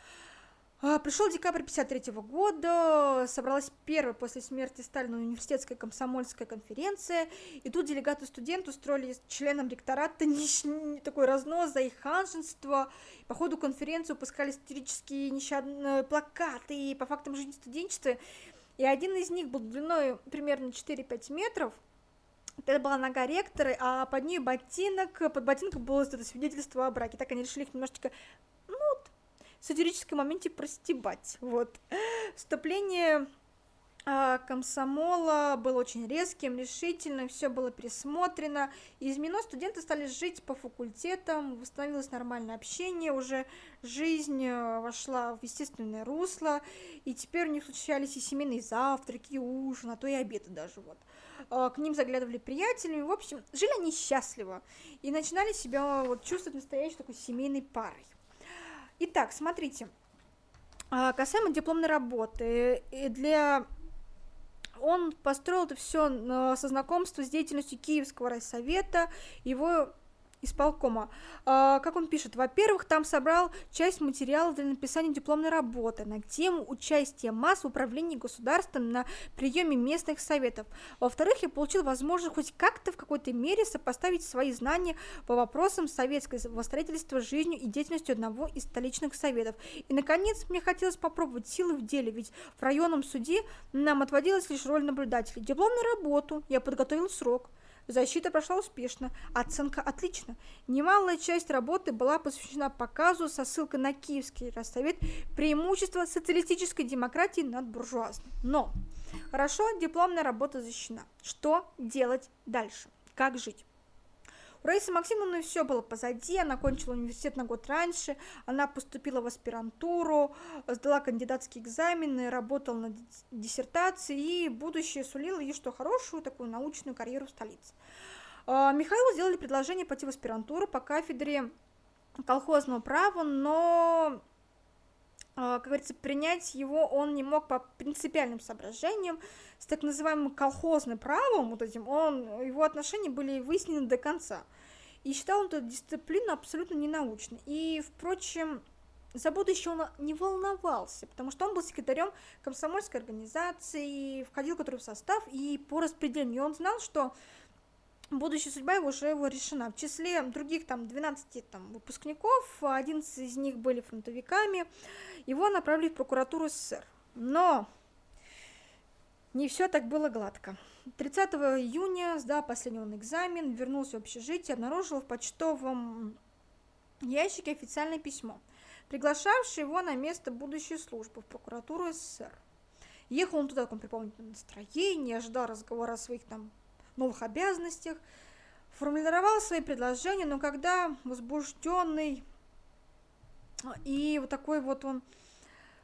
Пришел декабрь 53 года, собралась первая после смерти Сталина университетская комсомольская конференция, и тут делегаты студенты устроили членам ректората не, такой разнос за их ханжество. По ходу конференции выпускали исторические нещадные плакаты и по фактам жизни студенчества, и один из них был длиной примерно 4-5 метров, это была нога ректора, а под ней ботинок, под ботинком было это свидетельство о браке. Так они решили их немножечко сатирическом моменте простебать. Вот. Вступление а, комсомола было очень резким, решительным, все было пересмотрено. Из МИНО студенты стали жить по факультетам, восстановилось нормальное общение, уже жизнь э, вошла в естественное русло, и теперь у них случались и семейные завтраки, и ужин, а то и обеды даже вот. А, к ним заглядывали приятелями, в общем, жили они счастливо и начинали себя вот чувствовать настоящей такой семейной парой. Итак, смотрите, а, касаемо дипломной работы, для он построил это все а, со знакомства с деятельностью Киевского райсовета, его исполкома. А, как он пишет, во-первых, там собрал часть материала для написания дипломной работы на тему участия масс в управлении государством на приеме местных советов. Во-вторых, я получил возможность хоть как-то в какой-то мере сопоставить свои знания по вопросам советского строительства с жизнью и деятельностью одного из столичных советов. И, наконец, мне хотелось попробовать силы в деле, ведь в районном суде нам отводилась лишь роль наблюдателя. Дипломную работу я подготовил срок. Защита прошла успешно, оценка отлично. Немалая часть работы была посвящена показу со ссылкой на Киевский Россовет преимущества социалистической демократии над буржуазной. Но хорошо, дипломная работа защищена. Что делать дальше? Как жить? У Раисы Максимовны все было позади, она кончила университет на год раньше, она поступила в аспирантуру, сдала кандидатские экзамены, работала над диссертацией, и будущее сулило ей что хорошую такую научную карьеру в столице. А, Михаилу сделали предложение пойти в аспирантуру по кафедре колхозного права, но а, как говорится, принять его он не мог по принципиальным соображениям, с так называемым колхозным правом, вот этим, он, его отношения были выяснены до конца. И считал он эту дисциплину абсолютно ненаучной. И, впрочем, за будущее он не волновался, потому что он был секретарем комсомольской организации, входил который в состав, и по распределению он знал, что будущая судьба его уже его решена. В числе других там 12 там, выпускников, 11 из них были фронтовиками, его направили в прокуратуру СССР. Но не все так было гладко. 30 июня, сдав последний он экзамен, вернулся в общежитие, обнаружил в почтовом ящике официальное письмо, приглашавшее его на место будущей службы в прокуратуру СССР. Ехал он туда в таком припомнительном настроении, ожидал разговора о своих там новых обязанностях, формулировал свои предложения, но когда возбужденный и вот такой вот он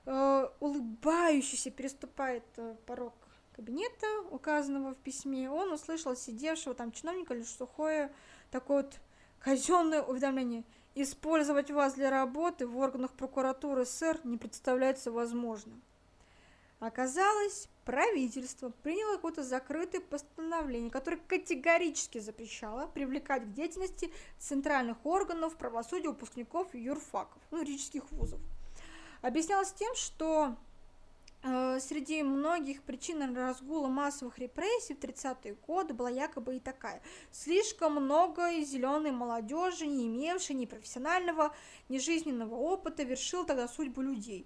э, улыбающийся переступает э, порог кабинета, указанного в письме, он услышал сидевшего там чиновника лишь сухое такое вот казенное уведомление. Использовать вас для работы в органах прокуратуры СССР не представляется возможным. Оказалось, правительство приняло какое-то закрытое постановление, которое категорически запрещало привлекать к деятельности центральных органов правосудия выпускников юрфаков, ну, юридических вузов. Объяснялось тем, что среди многих причин разгула массовых репрессий в 30-е годы была якобы и такая. Слишком много зеленой молодежи, не имевшей ни профессионального, ни жизненного опыта, вершил тогда судьбу людей.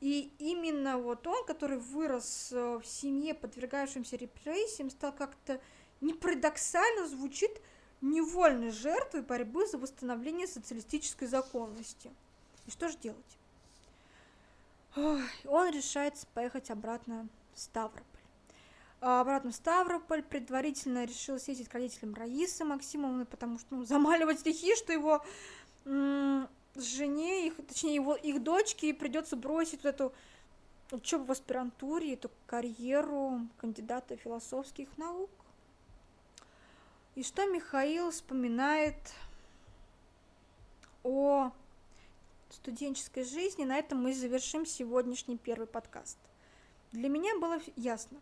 И именно вот он, который вырос э, в семье, подвергающемся репрессиям, стал как-то не звучит невольной жертвой борьбы за восстановление социалистической законности. И что же делать? Он решается поехать обратно в Ставрополь. А обратно в Ставрополь предварительно решил съездить к родителям Раисы Максимовны, потому что ну, замаливать стихи, что его жене, их, точнее его их дочке придется бросить вот эту учебу в аспирантуре, эту карьеру кандидата философских наук. И что Михаил вспоминает о студенческой жизни, на этом мы завершим сегодняшний первый подкаст. Для меня было ясно,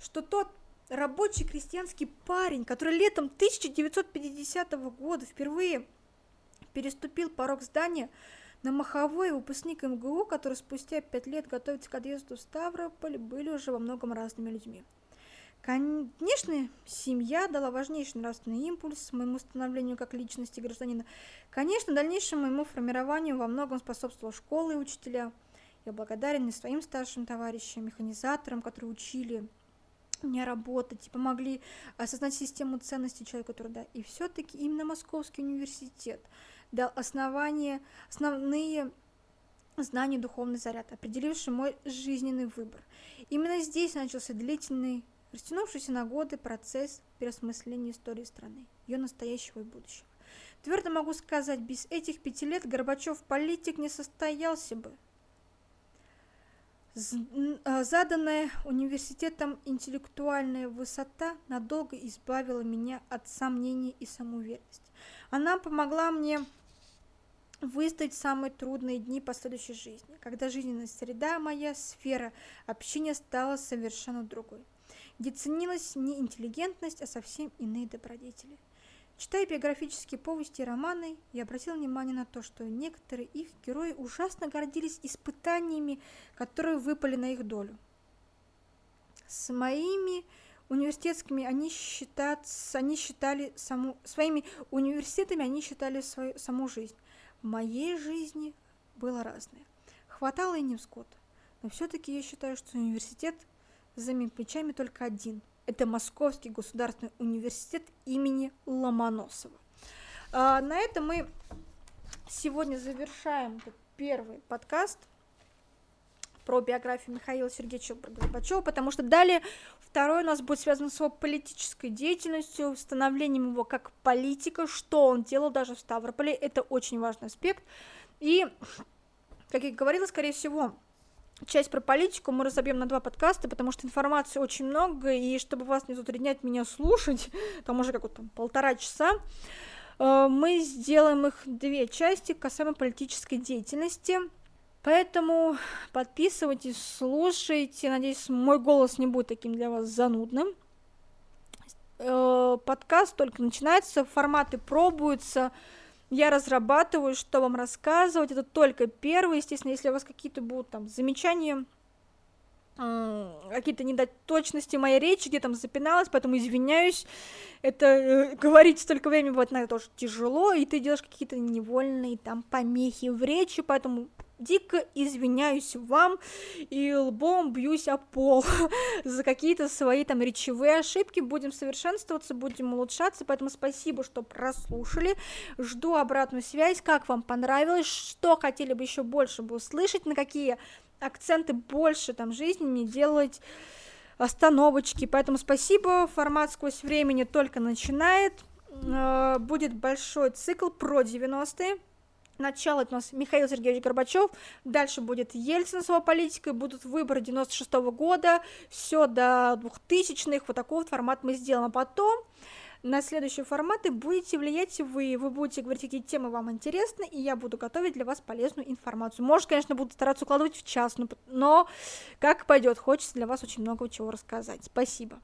что тот рабочий крестьянский парень, который летом 1950 года впервые переступил порог здания на Маховой выпускник МГУ, который спустя пять лет готовится к отъезду в Ставрополь, были уже во многом разными людьми. Конечно, семья дала важнейший нравственный импульс моему становлению как личности гражданина. Конечно, дальнейшему моему формированию во многом способствовала школа и учителя. Я благодарен и своим старшим товарищам, механизаторам, которые учили меня работать и помогли осознать систему ценностей человека труда. И все-таки именно Московский университет дал основание, основные знания духовный заряд, определивший мой жизненный выбор. Именно здесь начался длительный растянувшийся на годы процесс переосмысления истории страны, ее настоящего и будущего. Твердо могу сказать, без этих пяти лет Горбачев политик не состоялся бы. А, заданная университетом интеллектуальная высота надолго избавила меня от сомнений и самоуверенности. Она помогла мне выстоять самые трудные дни последующей жизни, когда жизненная среда, моя сфера общения стала совершенно другой где ценилась не интеллигентность, а совсем иные добродетели. Читая биографические повести и романы, я обратил внимание на то, что некоторые их герои ужасно гордились испытаниями, которые выпали на их долю. С моими университетскими они, считат, они считали саму, своими университетами они считали свою саму жизнь. В моей жизни было разное. Хватало и невзгод. Но все-таки я считаю, что университет за моими плечами только один. Это Московский государственный университет имени Ломоносова. А, на этом мы сегодня завершаем первый подкаст про биографию Михаила Сергеевича Горбачева, потому что далее второй у нас будет связан с его политической деятельностью, становлением его как политика, что он делал даже в Ставрополе, это очень важный аспект. И, как я говорила, скорее всего, часть про политику мы разобьем на два подкаста, потому что информации очень много, и чтобы вас не затруднять меня слушать, там уже как вот там полтора часа, э, мы сделаем их две части касаемо политической деятельности. Поэтому подписывайтесь, слушайте. Надеюсь, мой голос не будет таким для вас занудным. Э, подкаст только начинается, форматы пробуются я разрабатываю, что вам рассказывать. Это только первый. Естественно, если у вас какие-то будут там замечания, какие-то недоточности моей речи, где там запиналась, поэтому извиняюсь. Это э, говорить столько времени бывает, наверное, тоже тяжело, и ты делаешь какие-то невольные там помехи в речи, поэтому дико извиняюсь вам и лбом бьюсь о пол за какие-то свои там речевые ошибки. Будем совершенствоваться, будем улучшаться, поэтому спасибо, что прослушали. Жду обратную связь, как вам понравилось, что хотели бы еще больше бы услышать, на какие акценты больше там жизни мне делать остановочки. Поэтому спасибо. Формат сквозь времени только начинает. Э, будет большой цикл про 90-е. Начало это у нас Михаил Сергеевич Горбачев, дальше будет Ельцин с его политикой, будут выборы 96 -го года, все до 2000-х, вот такой вот формат мы сделаем. А потом на следующие форматы будете влиять вы, вы будете говорить, какие темы вам интересны, и я буду готовить для вас полезную информацию. Может, конечно, буду стараться укладывать в час, но, но как пойдет, хочется для вас очень много чего рассказать. Спасибо.